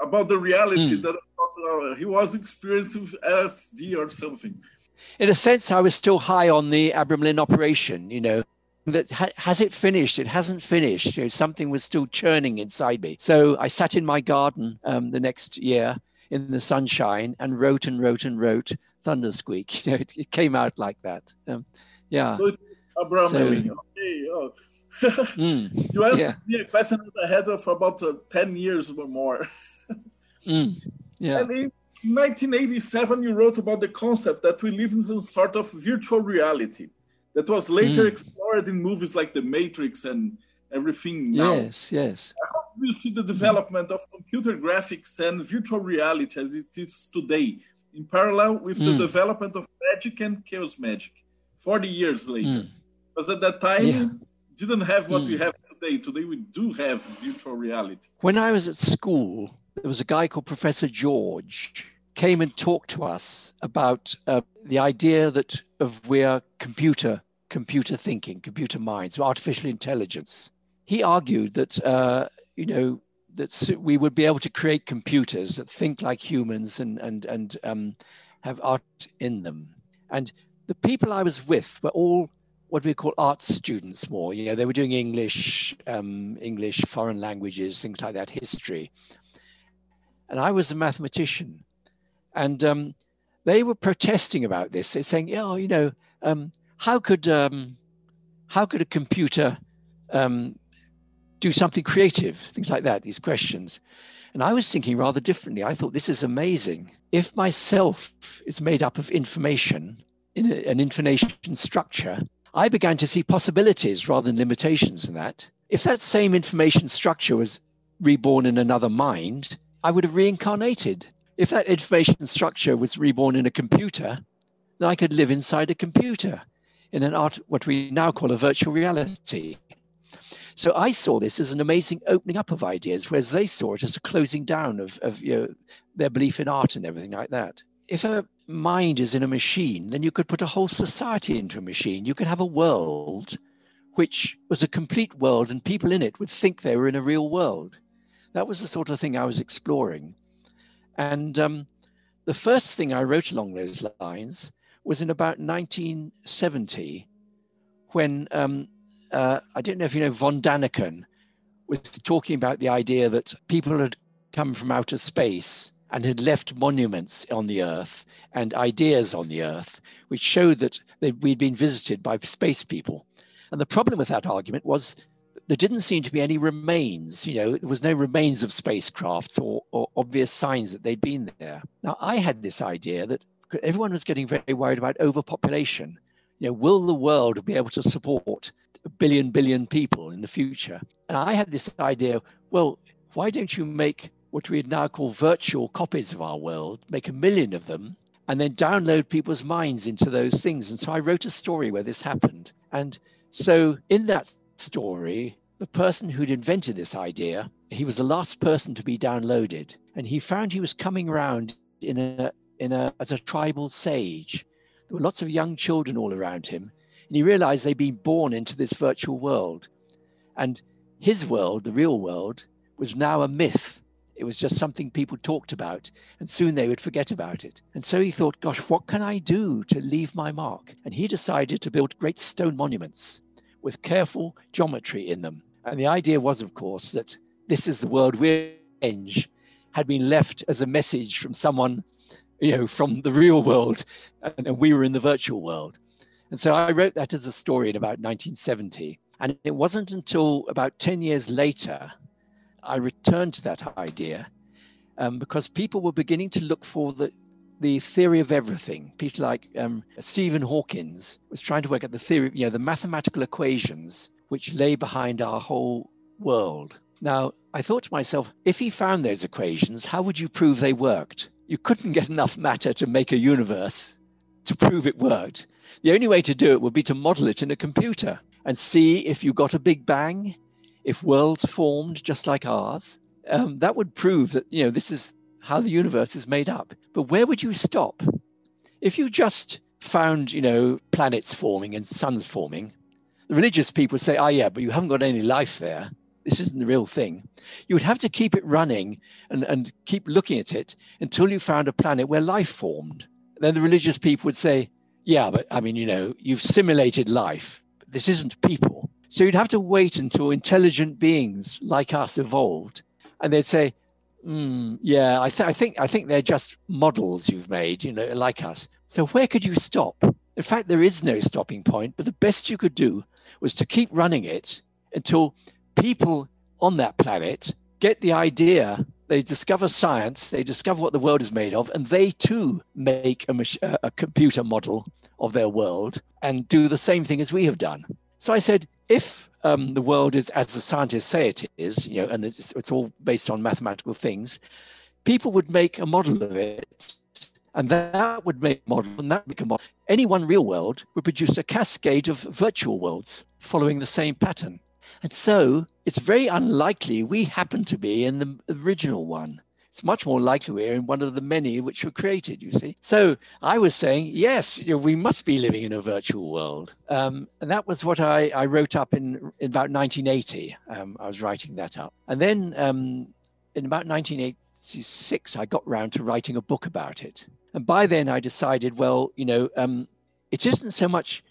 about the reality mm. that uh, he was experiencing LSD or something. In a sense, I was still high on the Abramelin operation. You know, that ha- has it finished? It hasn't finished. You know, something was still churning inside me. So I sat in my garden um, the next year in the sunshine and wrote and wrote and wrote Thundersqueak. (laughs) You know, it, it came out like that. Um, yeah. Abraham so, Okay. Oh. (laughs) mm, you asked yeah. me a question that I had for about uh, 10 years or more. (laughs) mm, yeah. And in 1987, you wrote about the concept that we live in some sort of virtual reality that was later mm. explored in movies like The Matrix and everything now. Yes, yes. How do you see the development of computer graphics and virtual reality as it is today, in parallel with mm. the development of magic and chaos magic, 40 years later? Mm. Because at that time, yeah. didn't have what we mm. have today. Today, we do have virtual reality. When I was at school, there was a guy called Professor George came and talked to us about uh, the idea that of we're computer computer thinking, computer minds, artificial intelligence. He argued that uh, you know that we would be able to create computers that think like humans and and and um, have art in them. And the people I was with were all what we call art students more. You know, they were doing English, um, English, foreign languages, things like that, history. And I was a mathematician, and um, they were protesting about this. They're saying, "Yeah, you know, um, how could um, how could a computer um, do something creative? Things like that. These questions." And I was thinking rather differently. I thought this is amazing. If myself is made up of information in a, an information structure, I began to see possibilities rather than limitations in that. If that same information structure was reborn in another mind, I would have reincarnated. If that information structure was reborn in a computer, then I could live inside a computer in an art, what we now call a virtual reality. So I saw this as an amazing opening up of ideas, whereas they saw it as a closing down of, of you know, their belief in art and everything like that. If a mind is in a machine, then you could put a whole society into a machine. You could have a world which was a complete world, and people in it would think they were in a real world. That was the sort of thing I was exploring. And um, the first thing I wrote along those lines was in about 1970 when um, uh, I don't know if you know von Daniken was talking about the idea that people had come from outer space and had left monuments on the earth and ideas on the earth which showed that they, we'd been visited by space people and the problem with that argument was there didn't seem to be any remains you know there was no remains of spacecrafts or, or obvious signs that they'd been there now i had this idea that everyone was getting very worried about overpopulation. You know, will the world be able to support billion billion people in the future? And I had this idea. Well, why don't you make what we now call virtual copies of our world? Make a million of them, and then download people's minds into those things. And so I wrote a story where this happened. And so in that story, the person who'd invented this idea, he was the last person to be downloaded, and he found he was coming around in a in a, as a tribal sage. There were lots of young children all around him, and he realized they'd been born into this virtual world. And his world, the real world, was now a myth. It was just something people talked about, and soon they would forget about it. And so he thought, gosh, what can I do to leave my mark? And he decided to build great stone monuments with careful geometry in them. And the idea was, of course, that this is the world we're in, had been left as a message from someone you know, from the real world, and, and we were in the virtual world. And so I wrote that as a story in about 1970. And it wasn't until about 10 years later I returned to that idea um, because people were beginning to look for the, the theory of everything. People like um, Stephen Hawkins was trying to work out the theory, you know, the mathematical equations which lay behind our whole world. Now, I thought to myself, if he found those equations, how would you prove they worked? you couldn't get enough matter to make a universe to prove it worked. The only way to do it would be to model it in a computer and see if you got a big bang, if worlds formed just like ours. Um, that would prove that you know this is how the universe is made up. But where would you stop? If you just found you know planets forming and suns forming, the religious people say, "Oh yeah, but you haven't got any life there. this isn't the real thing, you would have to keep it running and, and keep looking at it until you found a planet where life formed. Then the religious people would say, yeah, but I mean, you know, you've simulated life. This isn't people. So you'd have to wait until intelligent beings like us evolved. And they'd say, mm, yeah, I, th- I, think, I think they're just models you've made, you know, like us. So where could you stop? In fact, there is no stopping point, but the best you could do was to keep running it until people on that planet get the idea they discover science they discover what the world is made of and they too make a, mach- a computer model of their world and do the same thing as we have done. So i said if um, the world is as the scientists say it is you know and it's, it's all based on mathematical things people would make a model of it and that would make a model and that would make a model. Any one real world would produce a cascade of virtual worlds following the same pattern. And so it's very unlikely we happen to be in the original one. It's much more likely we're in one of the many which were created, you see. So I was saying, yes, you know, we must be living in a virtual world. Um, and that was what I, I wrote up in, in about 1980. Um, I was writing that up. And then um, in about 1986, I got round to writing a book about it. And by then I decided, well, you know, um, it isn't so much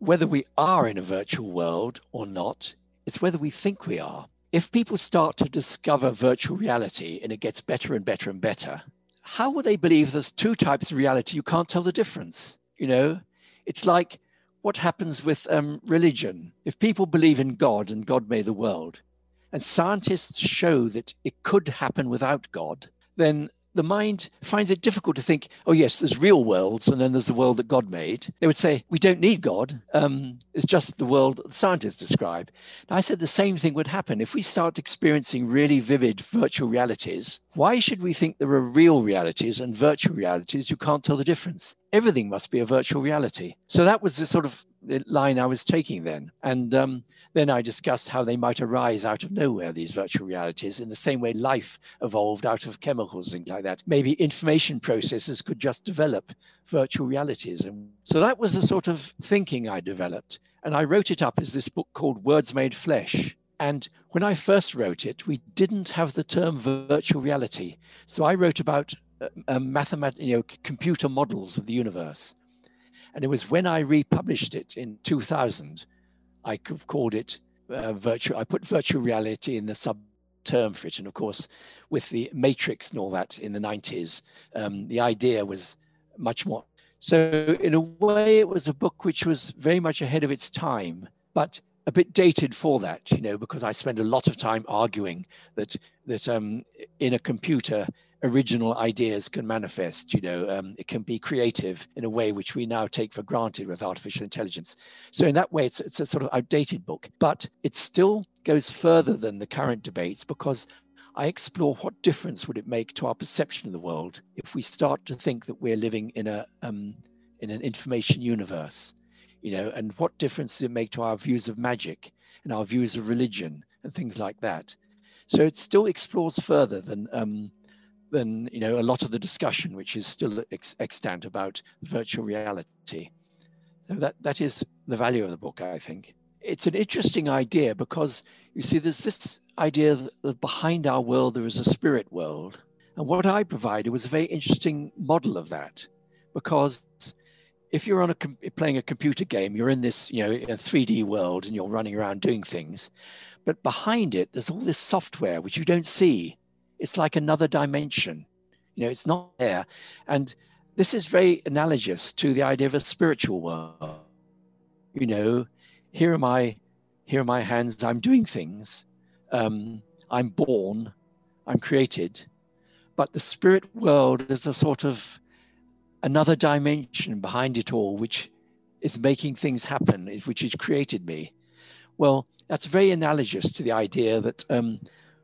whether we are in a virtual world or not, it's whether we think we are. If people start to discover virtual reality and it gets better and better and better, how will they believe there's two types of reality? You can't tell the difference. You know, it's like what happens with um, religion. If people believe in God and God made the world, and scientists show that it could happen without God, then the mind finds it difficult to think, oh, yes, there's real worlds and then there's the world that God made. They would say, we don't need God. Um, it's just the world that the scientists describe. I said the same thing would happen if we start experiencing really vivid virtual realities. Why should we think there are real realities and virtual realities? You can't tell the difference. Everything must be a virtual reality. So that was the sort of line I was taking then. And um, then I discussed how they might arise out of nowhere, these virtual realities, in the same way life evolved out of chemicals, things like that. Maybe information processes could just develop virtual realities. And so that was the sort of thinking I developed. And I wrote it up as this book called Words Made Flesh. And when I first wrote it, we didn't have the term virtual reality. So I wrote about uh, mathemat- you know, computer models of the universe. And it was when I republished it in 2000, I called it uh, virtual. I put virtual reality in the sub term for it. And of course, with the Matrix and all that in the 90s, um, the idea was much more. So, in a way, it was a book which was very much ahead of its time, but a bit dated for that, you know, because I spend a lot of time arguing that that um, in a computer original ideas can manifest. You know, um, it can be creative in a way which we now take for granted with artificial intelligence. So in that way, it's, it's a sort of outdated book, but it still goes further than the current debates because I explore what difference would it make to our perception of the world if we start to think that we're living in a um, in an information universe, you know, and what difference does it make to our views of magic and our views of religion and things like that. So it still explores further than um, than you know a lot of the discussion which is still ex- extant about virtual reality. So that that is the value of the book, I think. It's an interesting idea because you see, there's this idea that behind our world there is a spirit world, and what I provided was a very interesting model of that, because if you're on a playing a computer game, you're in this you know a 3D world and you're running around doing things, but behind it there's all this software which you don't see it's like another dimension. You know, it's not there. And this is very analogous to the idea of a spiritual world. You know, here am I, here are my hands, I'm doing things. Um, I'm born, I'm created. But the spirit world is a sort of another dimension behind it all, which is making things happen, which has created me. Well, that's very analogous to the idea that um,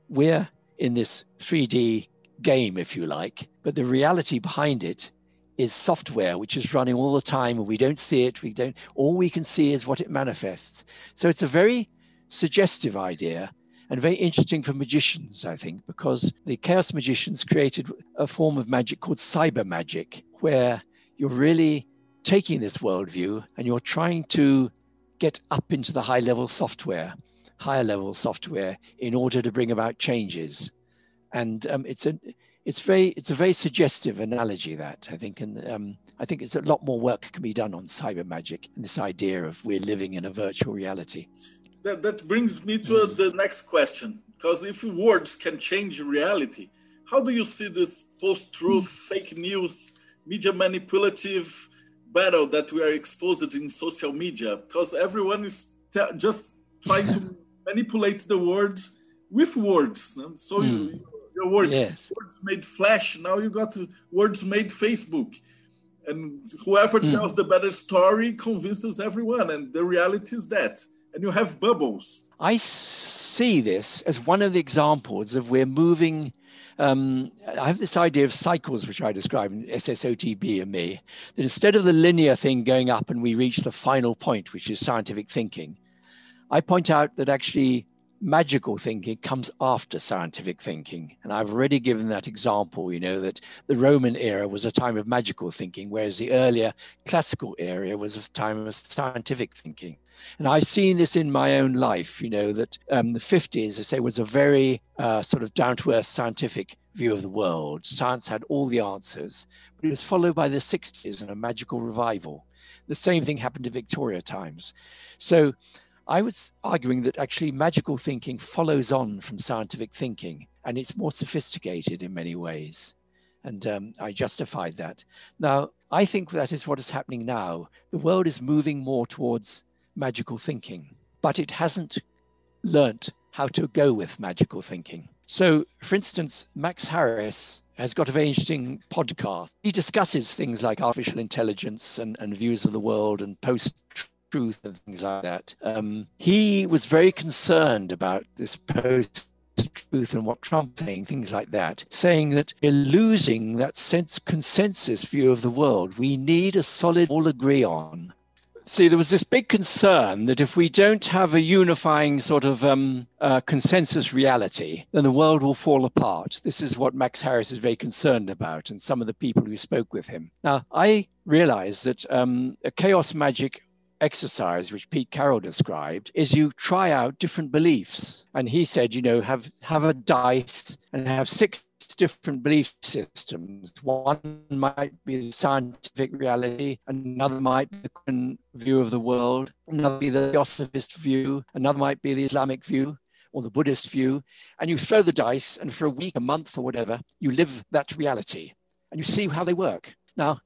we're in this 3D game, if you like, but the reality behind it is software which is running all the time and we don't see it we don't all we can see is what it manifests so it's a very suggestive idea and very interesting for magicians i think because the chaos magicians created a form of magic called cyber magic where you're really taking this worldview and you're trying to get up into the high level software higher level software in order to bring about changes. And um, it's a it's very it's a very suggestive analogy that I think, and um, I think it's a lot more work can be done on cyber magic and this idea of we're living in a virtual reality. That that brings me to mm. the next question, because if words can change reality, how do you see this post-truth, mm. fake news, media manipulative battle that we are exposed in social media? Because everyone is just trying to (laughs) manipulate the words with words. So mm. you, your word, yes. words made Flesh. Now you got words made Facebook, and whoever mm. tells the better story convinces everyone. And the reality is that, and you have bubbles. I see this as one of the examples of we're moving. Um, I have this idea of cycles, which I describe in SSOTBME, that instead of the linear thing going up and we reach the final point, which is scientific thinking, I point out that actually magical thinking comes after scientific thinking. And I've already given that example, you know, that the Roman era was a time of magical thinking, whereas the earlier classical era was a time of scientific thinking. And I've seen this in my own life, you know, that um, the 50s, I say, was a very uh, sort of down to earth scientific view of the world. Science had all the answers, but it was followed by the 60s and a magical revival. The same thing happened to Victoria times. So I was arguing that actually magical thinking follows on from scientific thinking and it's more sophisticated in many ways. And um, I justified that. Now, I think that is what is happening now. The world is moving more towards magical thinking, but it hasn't learnt how to go with magical thinking. So, for instance, Max Harris has got a very interesting podcast. He discusses things like artificial intelligence and, and views of the world and post truth and things like that. Um, he was very concerned about this post truth and what Trump's saying, things like that, saying that we're losing that sense consensus view of the world. We need a solid all agree on. See, there was this big concern that if we don't have a unifying sort of um, uh, consensus reality, then the world will fall apart. This is what Max Harris is very concerned about, and some of the people who spoke with him. Now, I realize that um, a chaos magic exercise which Pete Carroll described is you try out different beliefs. And he said, you know, have have a dice and have six different belief systems. One might be the scientific reality, another might be the view of the world, another be the Theosophist view, another might be the Islamic view or the Buddhist view. And you throw the dice, and for a week, a month, or whatever, you live that reality and you see how they work. Now,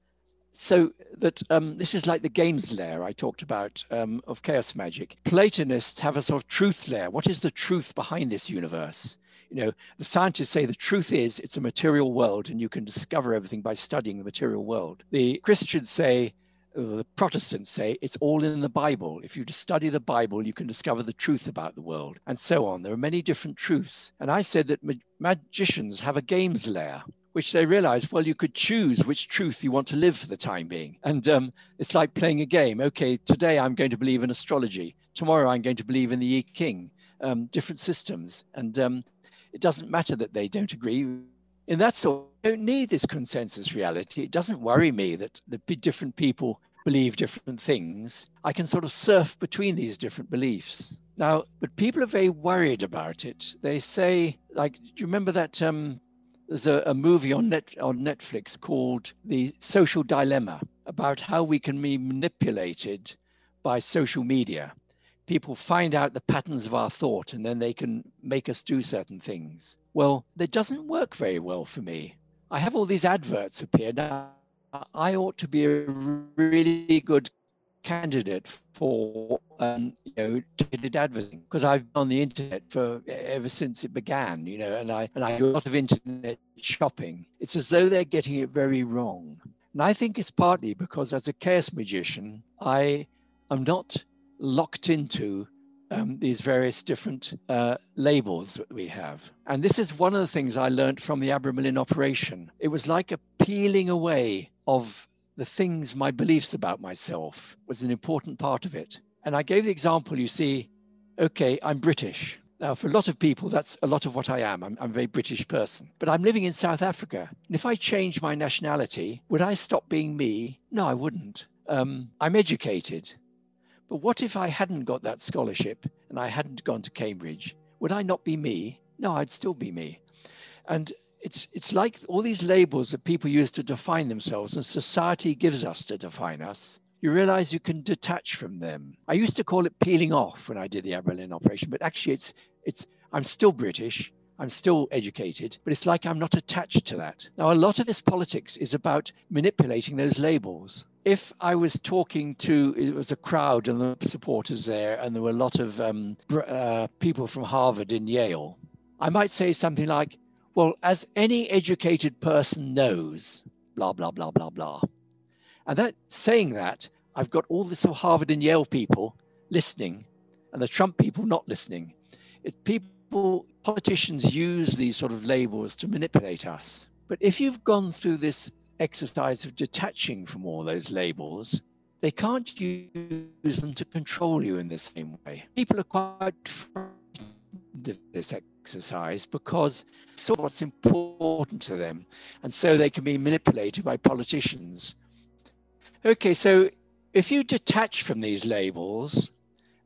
so that um, this is like the games layer I talked about um, of chaos magic. Platonists have a sort of truth layer. What is the truth behind this universe? You know, the scientists say the truth is it's a material world and you can discover everything by studying the material world. The Christians say, the Protestants say it's all in the Bible. If you study the Bible, you can discover the truth about the world, and so on. There are many different truths. And I said that magicians have a games layer which they realized, well, you could choose which truth you want to live for the time being. And um, it's like playing a game. Okay, today I'm going to believe in astrology. Tomorrow I'm going to believe in the I Ching, um, different systems. And um, it doesn't matter that they don't agree. In that sort, I don't need this consensus reality. It doesn't worry me that the different people believe different things. I can sort of surf between these different beliefs. Now, but people are very worried about it. They say, like, do you remember that um, there's a, a movie on net on Netflix called The Social Dilemma about how we can be manipulated by social media. People find out the patterns of our thought and then they can make us do certain things. Well, that doesn't work very well for me. I have all these adverts appear now. I ought to be a really good candidate for um, you know targeted advertising because I've been on the internet for ever since it began, you know, and I and I do a lot of internet shopping. It's as though they're getting it very wrong, and I think it's partly because as a chaos magician, I am not locked into um, these various different uh, labels that we have. And this is one of the things I learned from the Abramelin operation. It was like a peeling away of the things, my beliefs about myself was an important part of it. And I gave the example, you see, okay, I'm British. Now, for a lot of people, that's a lot of what I am. I'm, I'm, a very British person. But I'm living in South Africa. And if I change my nationality, would I stop being me? No, I wouldn't. Um, I'm educated. But what if I hadn't got that scholarship and I hadn't gone to Cambridge, would I not be me? No, I'd still be me. And it's it's like all these labels that people use to define themselves and society gives us to define us. You realize you can detach from them. I used to call it peeling off when i did the Abramelin operation but actually it's it's i'm still british. I'm still educated but it's like i'm not attached to that. Now a lot of this politics is about manipulating those labels. If I was talking to, it was a crowd and the supporters there, and there were a lot of um, uh, people from Harvard and Yale, I might say something like, well, as any educated person knows, blah, blah, blah, blah, blah. And that saying that, I've got all this of Harvard and Yale people listening and the Trump people not listening. It, people, politicians use these sort of labels to manipulate us. But if you've gone through this exercise of detaching from all those labels, they can't use them to control you in the same way. People are quite frightened of this exercise because it's what's important to them. And so they can be manipulated by politicians. Okay, so if you detach from these labels,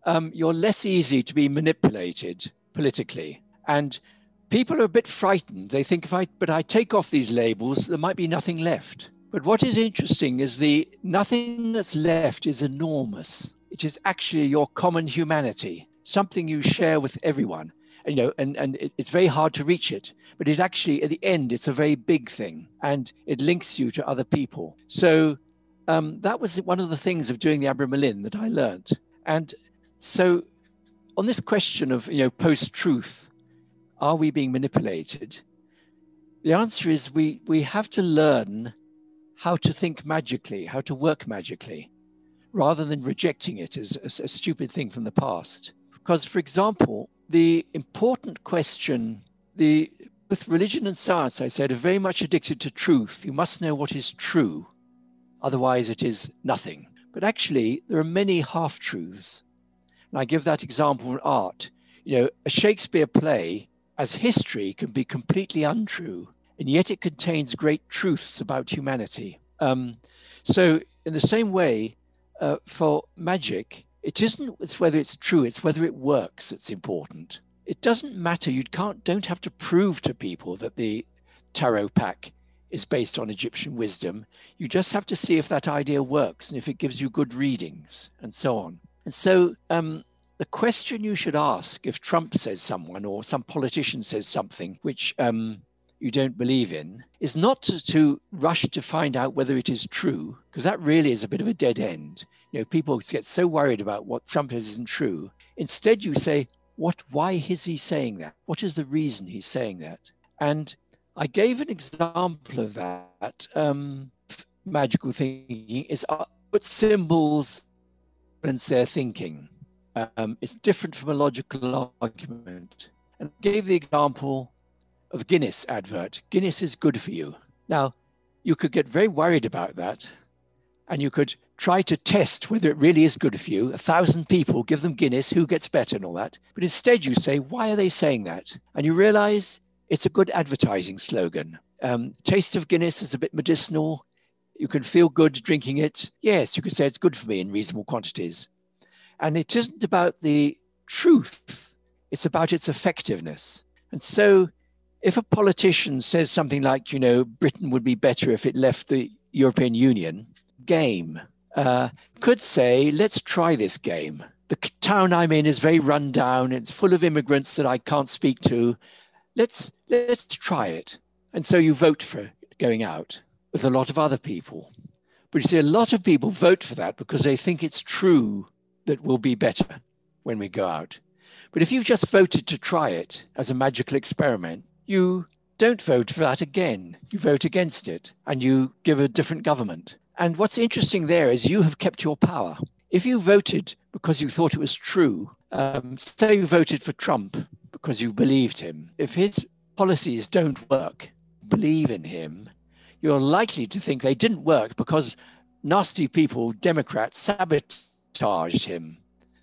um, you're less easy to be manipulated politically. And people are a bit frightened. They think if I, but I take off these labels, there might be nothing left. But what is interesting is the nothing that's left is enormous. It is actually your common humanity, something you share with everyone you know, and, and it, it's very hard to reach it. But it actually, at the end, it's a very big thing and it links you to other people. So um, that was one of the things of doing the Abramelin that I learned. And so on this question of, you know, post-truth, are we being manipulated? The answer is we, we have to learn how to think magically, how to work magically, rather than rejecting it as, as a stupid thing from the past. Because, for example, the important question, the with religion and science, I said, are very much addicted to truth. You must know what is true, otherwise, it is nothing. But actually, there are many half truths. And I give that example in art. You know, a Shakespeare play as history can be completely untrue, and yet it contains great truths about humanity. Um, so, in the same way, uh, for magic, it isn't whether it's true, it's whether it works that's important. It doesn't matter. You can't don't have to prove to people that the tarot pack is based on Egyptian wisdom. You just have to see if that idea works and if it gives you good readings and so on. And so um, the question you should ask if Trump says someone or some politician says something which um, you don't believe in is not to, to, rush to find out whether it is true, because that really is a bit of a dead end. You know, people get so worried about what Trump says isn't true. Instead, you say, what, why is he saying that? What is the reason he's saying that? And I gave an example of that. Um, magical thinking is uh, put symbols and their thinking. Um, it's different from a logical argument. And I gave the example of Guinness advert. Guinness is good for you. Now, you could get very worried about that and you could try to test whether it really is good for you. A thousand people give them Guinness, who gets better and all that. But instead, you say, why are they saying that? And you realize it's a good advertising slogan. Um, taste of Guinness is a bit medicinal. You can feel good drinking it. Yes, you could say it's good for me in reasonable quantities. And it isn't about the truth, it's about its effectiveness. And so if a politician says something like, you know, Britain would be better if it left the European Union, game uh, could say, let's try this game. The town I'm in is very run down. It's full of immigrants that I can't speak to. Let's let's try it. And so you vote for going out with a lot of other people. But you see, a lot of people vote for that because they think it's true that we'll be better when we go out. But if you've just voted to try it as a magical experiment, you don't vote for that again. You vote against it and you give a different government. And what's interesting there is you have kept your power. If you voted because you thought it was true, um, say you voted for Trump because you believed him, if his policies don't work, believe in him, you're likely to think they didn't work because nasty people, Democrats, sabotaged him.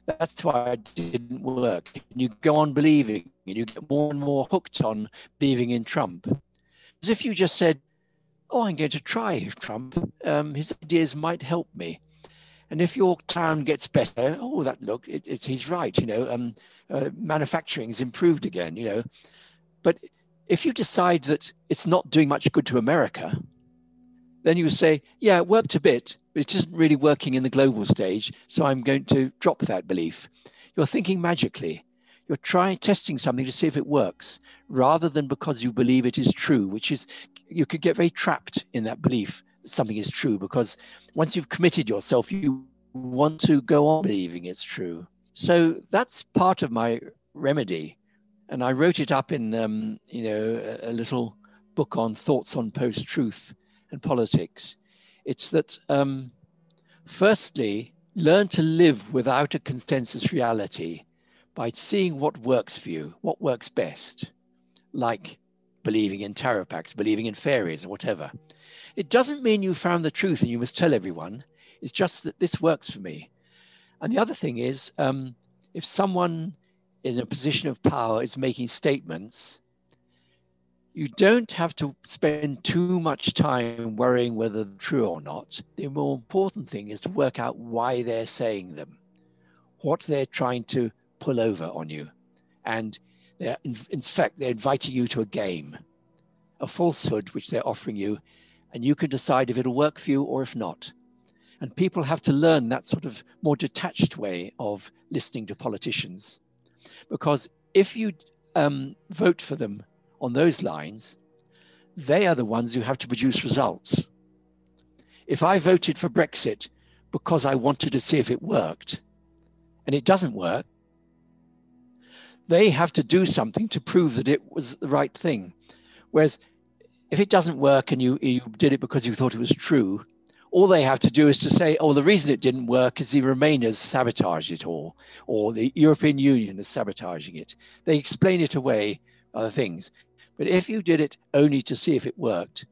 That's why it didn't work. And you go on believing, and you get more and more hooked on believing in Trump. As if you just said, Oh, I'm going to try Trump. Um, his ideas might help me. And if your town gets better, oh, that look, it, it's he's right. You know, um, uh, manufacturing's improved again. You know, but if you decide that it's not doing much good to America, then you say, yeah, it worked a bit, but it isn't really working in the global stage. So I'm going to drop that belief. You're thinking magically. You're trying testing something to see if it works, rather than because you believe it is true, which is you could get very trapped in that belief that something is true because once you've committed yourself, you want to go on believing it's true. So that's part of my remedy. And I wrote it up in, um, you know, a, a, little book on thoughts on post-truth and politics. It's that, um, firstly, learn to live without a consensus reality by seeing what works for you, what works best, like believing in tarot packs, believing in fairies, or whatever. It doesn't mean you found the truth and you must tell everyone. It's just that this works for me. And the other thing is, um, if someone in a position of power is making statements, you don't have to spend too much time worrying whether they're true or not. The more important thing is to work out why they're saying them, what they're trying to pull over on you. And in, in fact, they're inviting you to a game, a falsehood which they're offering you, and you can decide if it'll work for you or if not. And people have to learn that sort of more detached way of listening to politicians. Because if you um, vote for them on those lines, they are the ones who have to produce results. If I voted for Brexit because I wanted to see if it worked, and it doesn't work, they have to do something to prove that it was the right thing. Whereas if it doesn't work and you, you did it because you thought it was true, all they have to do is to say, oh, the reason it didn't work is the Remainers sabotaged it all, or the European Union is sabotaging it. They explain it away, other things. But if you did it only to see if it worked,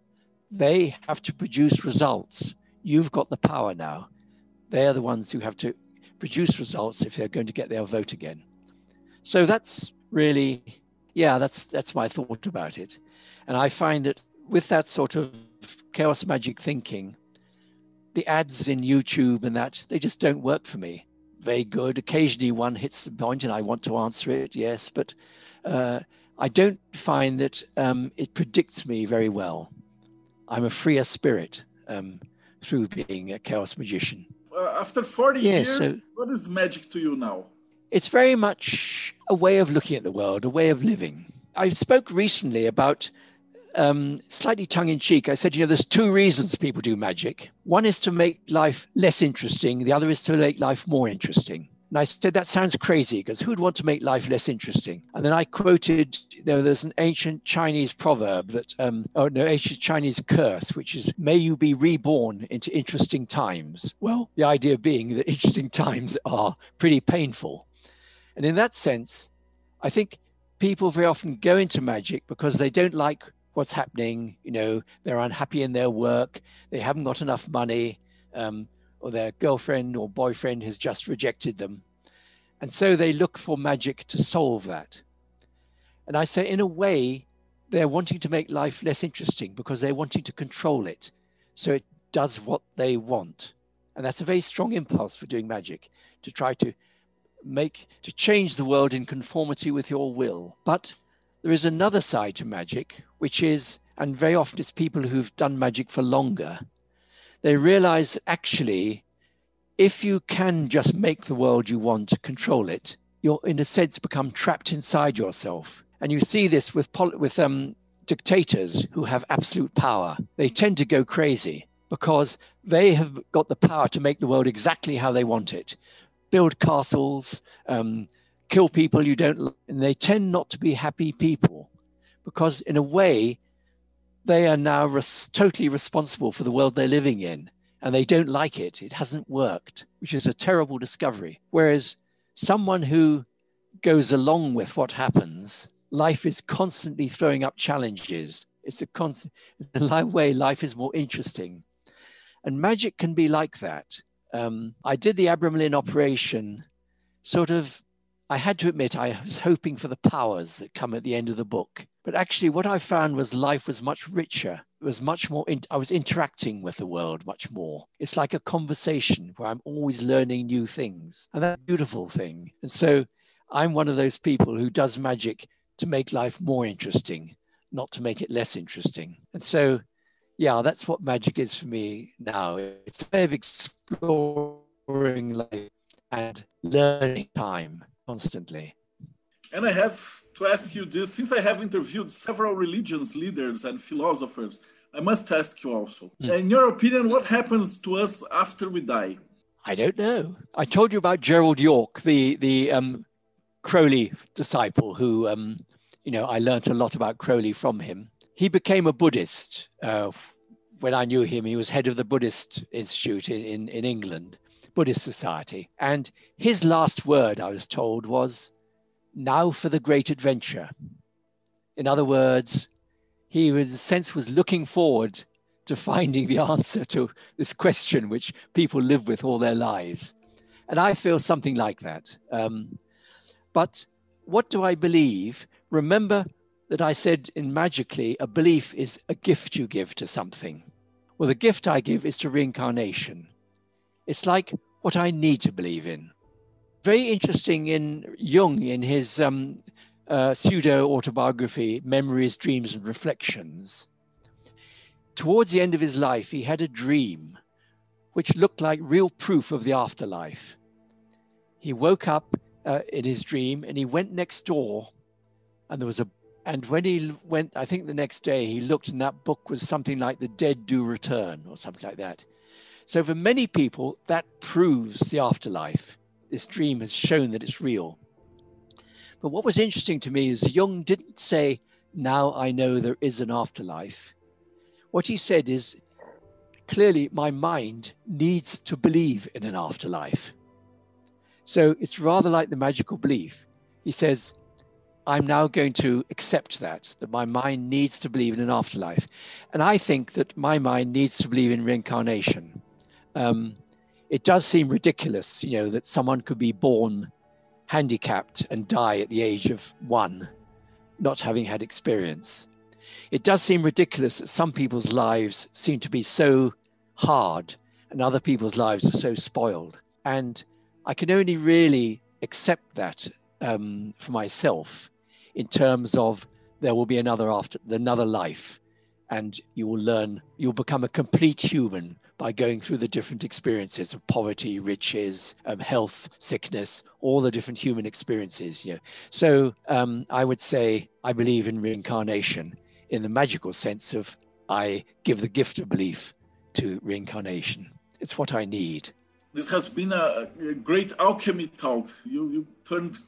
they have to produce results. You've got the power now. They're the ones who have to produce results if they're going to get their vote again. So that's really, yeah, that's that's my thought about it. And I find that with that sort of chaos magic thinking, the ads in YouTube and that they just don't work for me. Very good. Occasionally one hits the point and I want to answer it, yes, but uh, I don't find that um, it predicts me very well. I'm a freer spirit um, through being a chaos magician. Uh, after 40 yes, years, so, what is magic to you now? It's very much a way of looking at the world, a way of living. I spoke recently about um, slightly tongue in cheek. I said, you know, there's two reasons people do magic. One is to make life less interesting, the other is to make life more interesting. And I said, that sounds crazy because who'd want to make life less interesting? And then I quoted, you know, there's an ancient Chinese proverb that, um, oh no, ancient Chinese curse, which is, may you be reborn into interesting times. Well, the idea being that interesting (laughs) times are pretty painful. And in that sense, I think people very often go into magic because they don't like what's happening. You know, they're unhappy in their work, they haven't got enough money, um, or their girlfriend or boyfriend has just rejected them. And so they look for magic to solve that. And I say, in a way, they're wanting to make life less interesting because they're wanting to control it so it does what they want. And that's a very strong impulse for doing magic to try to make to change the world in conformity with your will. But there is another side to magic, which is, and very often it's people who've done magic for longer, they realize actually, if you can just make the world you want, control it, you're in a sense become trapped inside yourself. And you see this with with um, dictators who have absolute power. They tend to go crazy because they have got the power to make the world exactly how they want it build castles, um, kill people you don't, and they tend not to be happy people because, in a way, they are now res- totally responsible for the world they're living in and they don't like it. It hasn't worked, which is a terrible discovery. Whereas someone who goes along with what happens, life is constantly throwing up challenges. It's a constant (laughs) it's a way life is more interesting. And magic can be like that um, I did the Abramelin operation sort of I had to admit I was hoping for the powers that come at the end of the book. But actually, what I found was life was much richer. It was much more, in, I was interacting with the world much more. It's like a conversation where I'm always learning new things. And that's a beautiful thing. And so I'm one of those people who does magic to make life more interesting, not to make it less interesting. And so, yeah, that's what magic is for me now. It's a way of exploring life and learning time constantly. And I have to ask you this since I have interviewed several religions leaders and philosophers, I must ask you also. Mm. In your opinion, what happens to us after we die? I don't know. I told you about Gerald Yorke, the the um, Crowley disciple, who um, you know I learned a lot about Crowley from him. He became a Buddhist. Uh, when I knew him, he was head of the Buddhist Institute in, in, in England, Buddhist Society. And his last word, I was told, was now for the great adventure. In other words, he was, in a sense, was looking forward to finding the answer to this question which people live with all their lives. And I feel something like that. Um, but what do I believe? Remember that I said in Magically, a belief is a gift you give to something. Well, the gift I give is to reincarnation. It's like what I need to believe in very interesting in Jung in his um, uh, pseudo autobiography, Memories, Dreams, and Reflections. Towards the end of his life, he had a dream which looked like real proof of the afterlife. He woke up uh, in his dream and he went next door, and there was a and when he went, I think the next day he looked, and that book was something like "The Dead Do Return" or something like that. So for many people, that proves the afterlife this dream has shown that it's real. But what was interesting to me is Jung didn't say, Now I know there is an afterlife. What he said is, Clearly, my mind needs to believe in an afterlife. So it's rather like the magical belief. He says, I'm now going to accept that, that my mind needs to believe in an afterlife. And I think that my mind needs to believe in reincarnation. Um, it does seem ridiculous, you know, that someone could be born handicapped and die at the age of one, not having had experience. It does seem ridiculous that some people's lives seem to be so hard and other people's lives are so spoiled. And I can only really accept that um, for myself in terms of there will be another after another life and you will learn you'll become a complete human by going through the different experiences of poverty, riches, um, health, sickness, all the different human experiences. You know. So um, I would say I believe in reincarnation in the magical sense of I give the gift of belief to reincarnation. It's what I need. This has been a, a great alchemy talk. You, you turned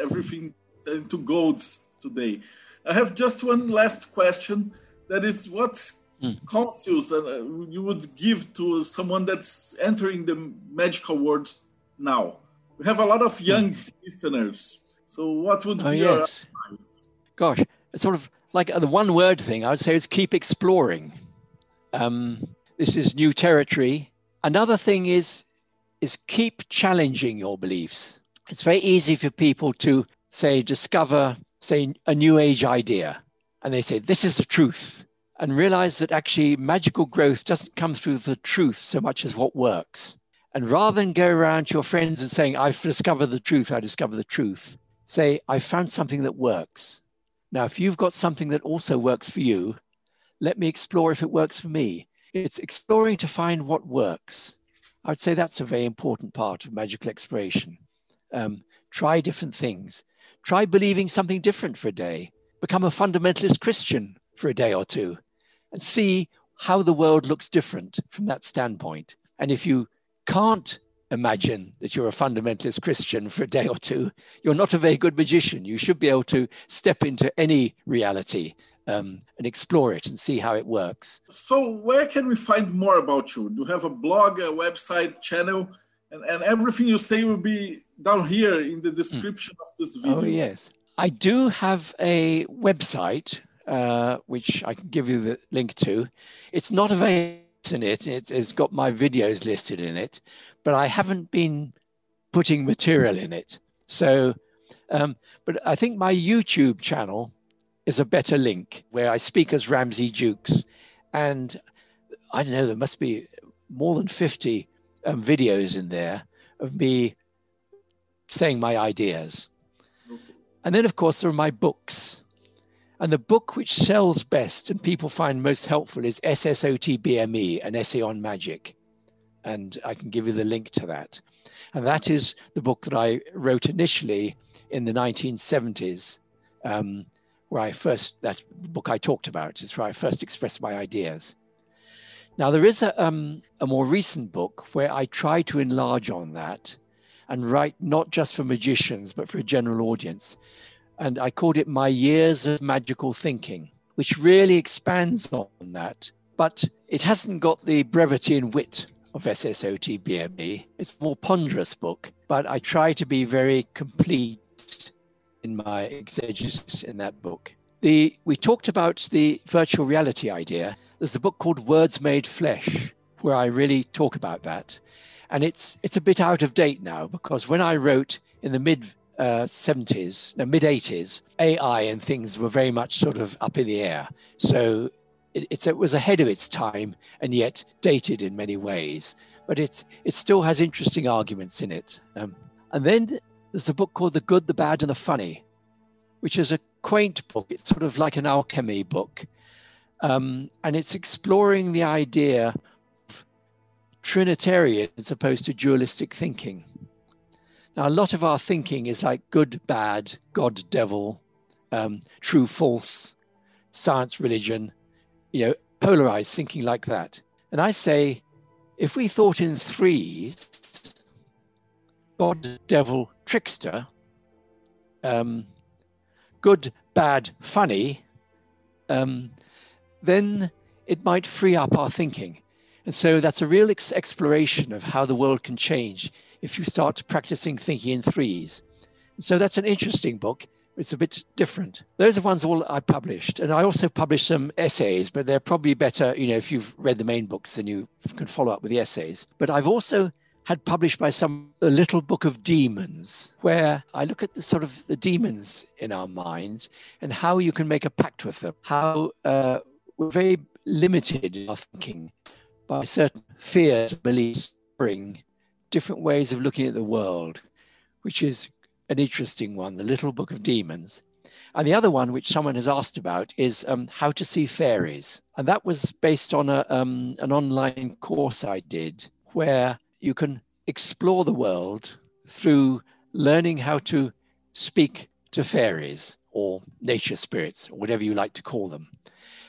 everything into golds today. I have just one last question. That is, what mm. counsels uh, you would give to someone that's entering the magical world now? We have a lot of young mm. listeners. So, what would oh, be your yes. advice? Gosh, it's sort of like the one word thing I would say is keep exploring. Um, this is new territory. Another thing is is keep challenging your beliefs. It's very easy for people to say discover say a new age idea and they say this is the truth and realize that actually magical growth doesn't come through the truth so much as what works. And rather than go around to your friends and saying, I've discovered the truth, I discovered the truth, say, I found something that works. Now, if you've got something that also works for you, let me explore if it works for me. It's exploring to find what works. I would say that's a very important part of magical exploration. Um, try different things. Try believing something different for a day. Become a fundamentalist Christian for a day or two and see how the world looks different from that standpoint. And if you can't imagine that you're a fundamentalist Christian for a day or two, you're not a very good magician. You should be able to step into any reality um, and explore it and see how it works. So, where can we find more about you? Do you have a blog, a website, channel? And, and everything you say will be down here in the description mm. of this video. Oh, yes. I do have a website uh, which I can give you the link to. It's not available in it. It's, it's got my videos listed in it, but I haven't been putting material in it. So Um, but I think my YouTube channel is a better link where I speak as Ramsey Dukes. And I don't know, there must be more than 50 um, videos in there of me saying my ideas. And then, of course, there are my books. And the book which sells best and people find most helpful is SSOTBME, an essay on magic. And I can give you the link to that. And that is the book that I wrote initially in the 1970s, um, where I first, that book I talked about, is where I first expressed my ideas. Now, there is a, um, a more recent book where I try to enlarge on that and write not just for magicians, but for a general audience. And I called it My Years of Magical Thinking, which really expands on that. But it hasn't got the brevity and wit of SSOTBME. It's a more ponderous book, but I try to be very complete in my exegesis in that book. The, we talked about the virtual reality idea. There's a book called Words Made Flesh, where I really talk about that. And it's, it's a bit out of date now because when I wrote in the mid uh, 70s, no, mid 80s, AI and things were very much sort of up in the air. So it, it was ahead of its time and yet dated in many ways. But it's, it still has interesting arguments in it. Um, and then there's a book called The Good, the Bad, and the Funny, which is a quaint book. It's sort of like an alchemy book. Um, and it's exploring the idea of Trinitarian as opposed to dualistic thinking. Now, a lot of our thinking is like good, bad, God, devil, um, true, false, science, religion, you know, polarized thinking like that. And I say, if we thought in threes, God, devil, trickster, um, good, bad, funny, um, then it might free up our thinking. And so that's a real ex- exploration of how the world can change if you start practicing thinking in threes. And so that's an interesting book. It's a bit different. Those are ones all I published. And I also published some essays, but they're probably better, you know, if you've read the main books, then you can follow up with the essays. But I've also had published by some a little book of demons where i look at the sort of the demons in our minds and how you can make a pact with them how uh, we're very limited in our thinking by certain fears beliefs bring different ways of looking at the world which is an interesting one the little book of demons and the other one, which someone has asked about, is um, how to see fairies. And that was based on a, um, an online course I did where you can explore the world through learning how to speak to fairies or nature spirits, or whatever you like to call them.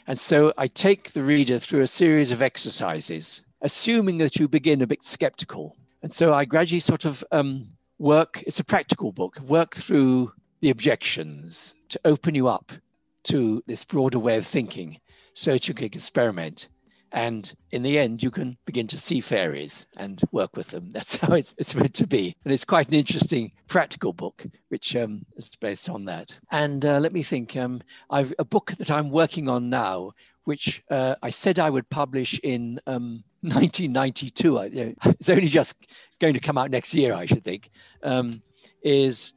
And so I take the reader through a series of exercises, assuming that you begin a bit skeptical. And so I gradually sort of um, work, it's a practical book, work through the objections to open you up to this broader way of thinking so that you can experiment and in the end, you can begin to see fairies and work with them. (laughs) That's how it's, it's meant to be. And it's quite an interesting practical book, which um, is based on that. And uh, let me think um, I've a book that I'm working on now, which uh, I said I would publish in um, (laughs) 1992. I, (laughs) it's only just going to come out next year, I should think. Um, is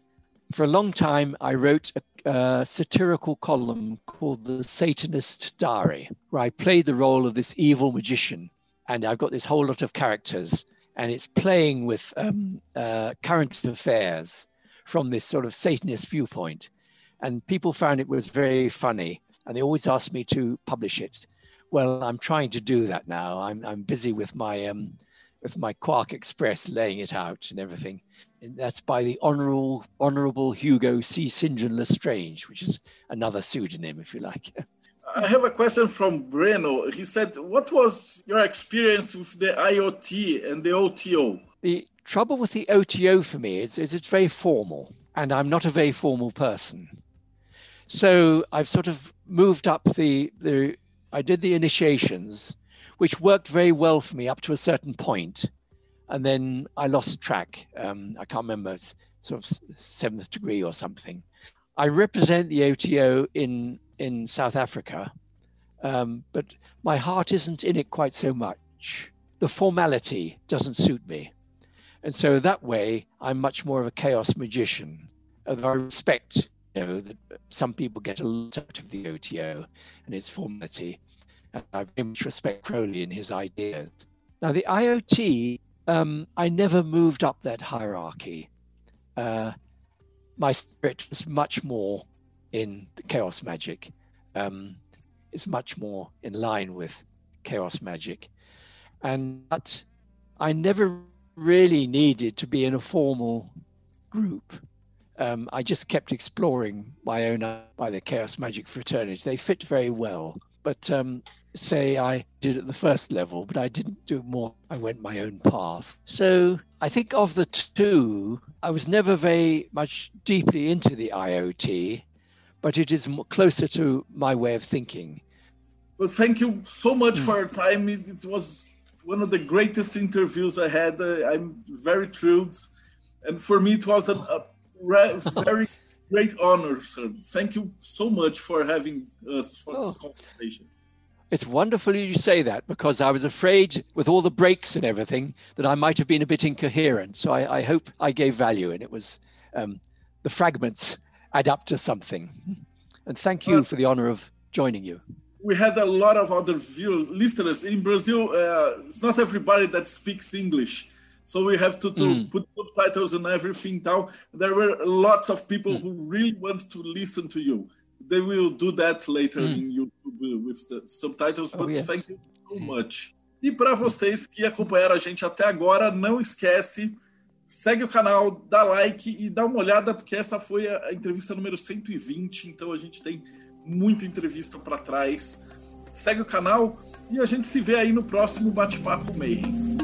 for a long time, I wrote a uh, satirical column called The Satanist Diary, where I played the role of this evil magician. And I've got this whole lot of characters, and it's playing with um, uh, current affairs from this sort of Satanist viewpoint. And people found it was very funny, and they always asked me to publish it. Well, I'm trying to do that now. I'm, I'm busy with my um, with my QuarkXPress laying it out and everything. And that's by the Honorable Honorable Hugo C. St. John Lestrange, which is another pseudonym, if you like. (laughs) I have a question from Breno. He said, What was your experience with the IoT and the OTO? The trouble with the OTO for me is, is it's very formal, and I'm not a very formal person. So I've sort of moved up the, the I did the initiations which worked very well for me up to a certain point, and then I lost track. Um, I can't remember, sort of seventh degree or something. I represent the OTO in in South Africa, um, but my heart isn't in it quite so much. The formality doesn't suit me, and so that way I'm much more of a chaos magician. although I respect, you know, that some people get a lot out of the OTO and its formality. And I very much respect Crowley and his ideas. Now, the IoT, um, I never moved up that hierarchy. Uh, my spirit was much more in chaos magic. Um, it's much more in line with chaos magic. And but I never really needed to be in a formal group. Um, I just kept exploring my own by the chaos magic fraternity. They fit very well. But um, say I did at the first level, but I didn't do more. I went my own path. So I think of the two, I was never very much deeply into the IoT, but it is closer to my way of thinking. Well, thank you so much mm. for your time. It, it, was one of the greatest interviews I had. Uh, I'm very thrilled. And for me, it was a, a very great honor, sir. Thank you so much for having us for oh. this conversation. It's wonderful you say that because I was afraid, with all the breaks and everything, that I might have been a bit incoherent. So I, I hope I gave value, and it was um, the fragments add up to something. And thank you for the honor of joining you. We had a lot of other viewers, listeners in Brazil. Uh, it's not everybody that speaks English, so we have to, to mm. put subtitles and everything down. There were lots of people mm. who really want to listen to you they will do that later mm. in YouTube with the subtitles, oh, but yes. thank you so much. E para vocês que acompanharam a gente até agora, não esquece, segue o canal, dá like e dá uma olhada, porque essa foi a, entrevista número 120, então a gente tem muita entrevista para trás. Segue o canal e a gente se vê aí no próximo Bate-Papo Meio.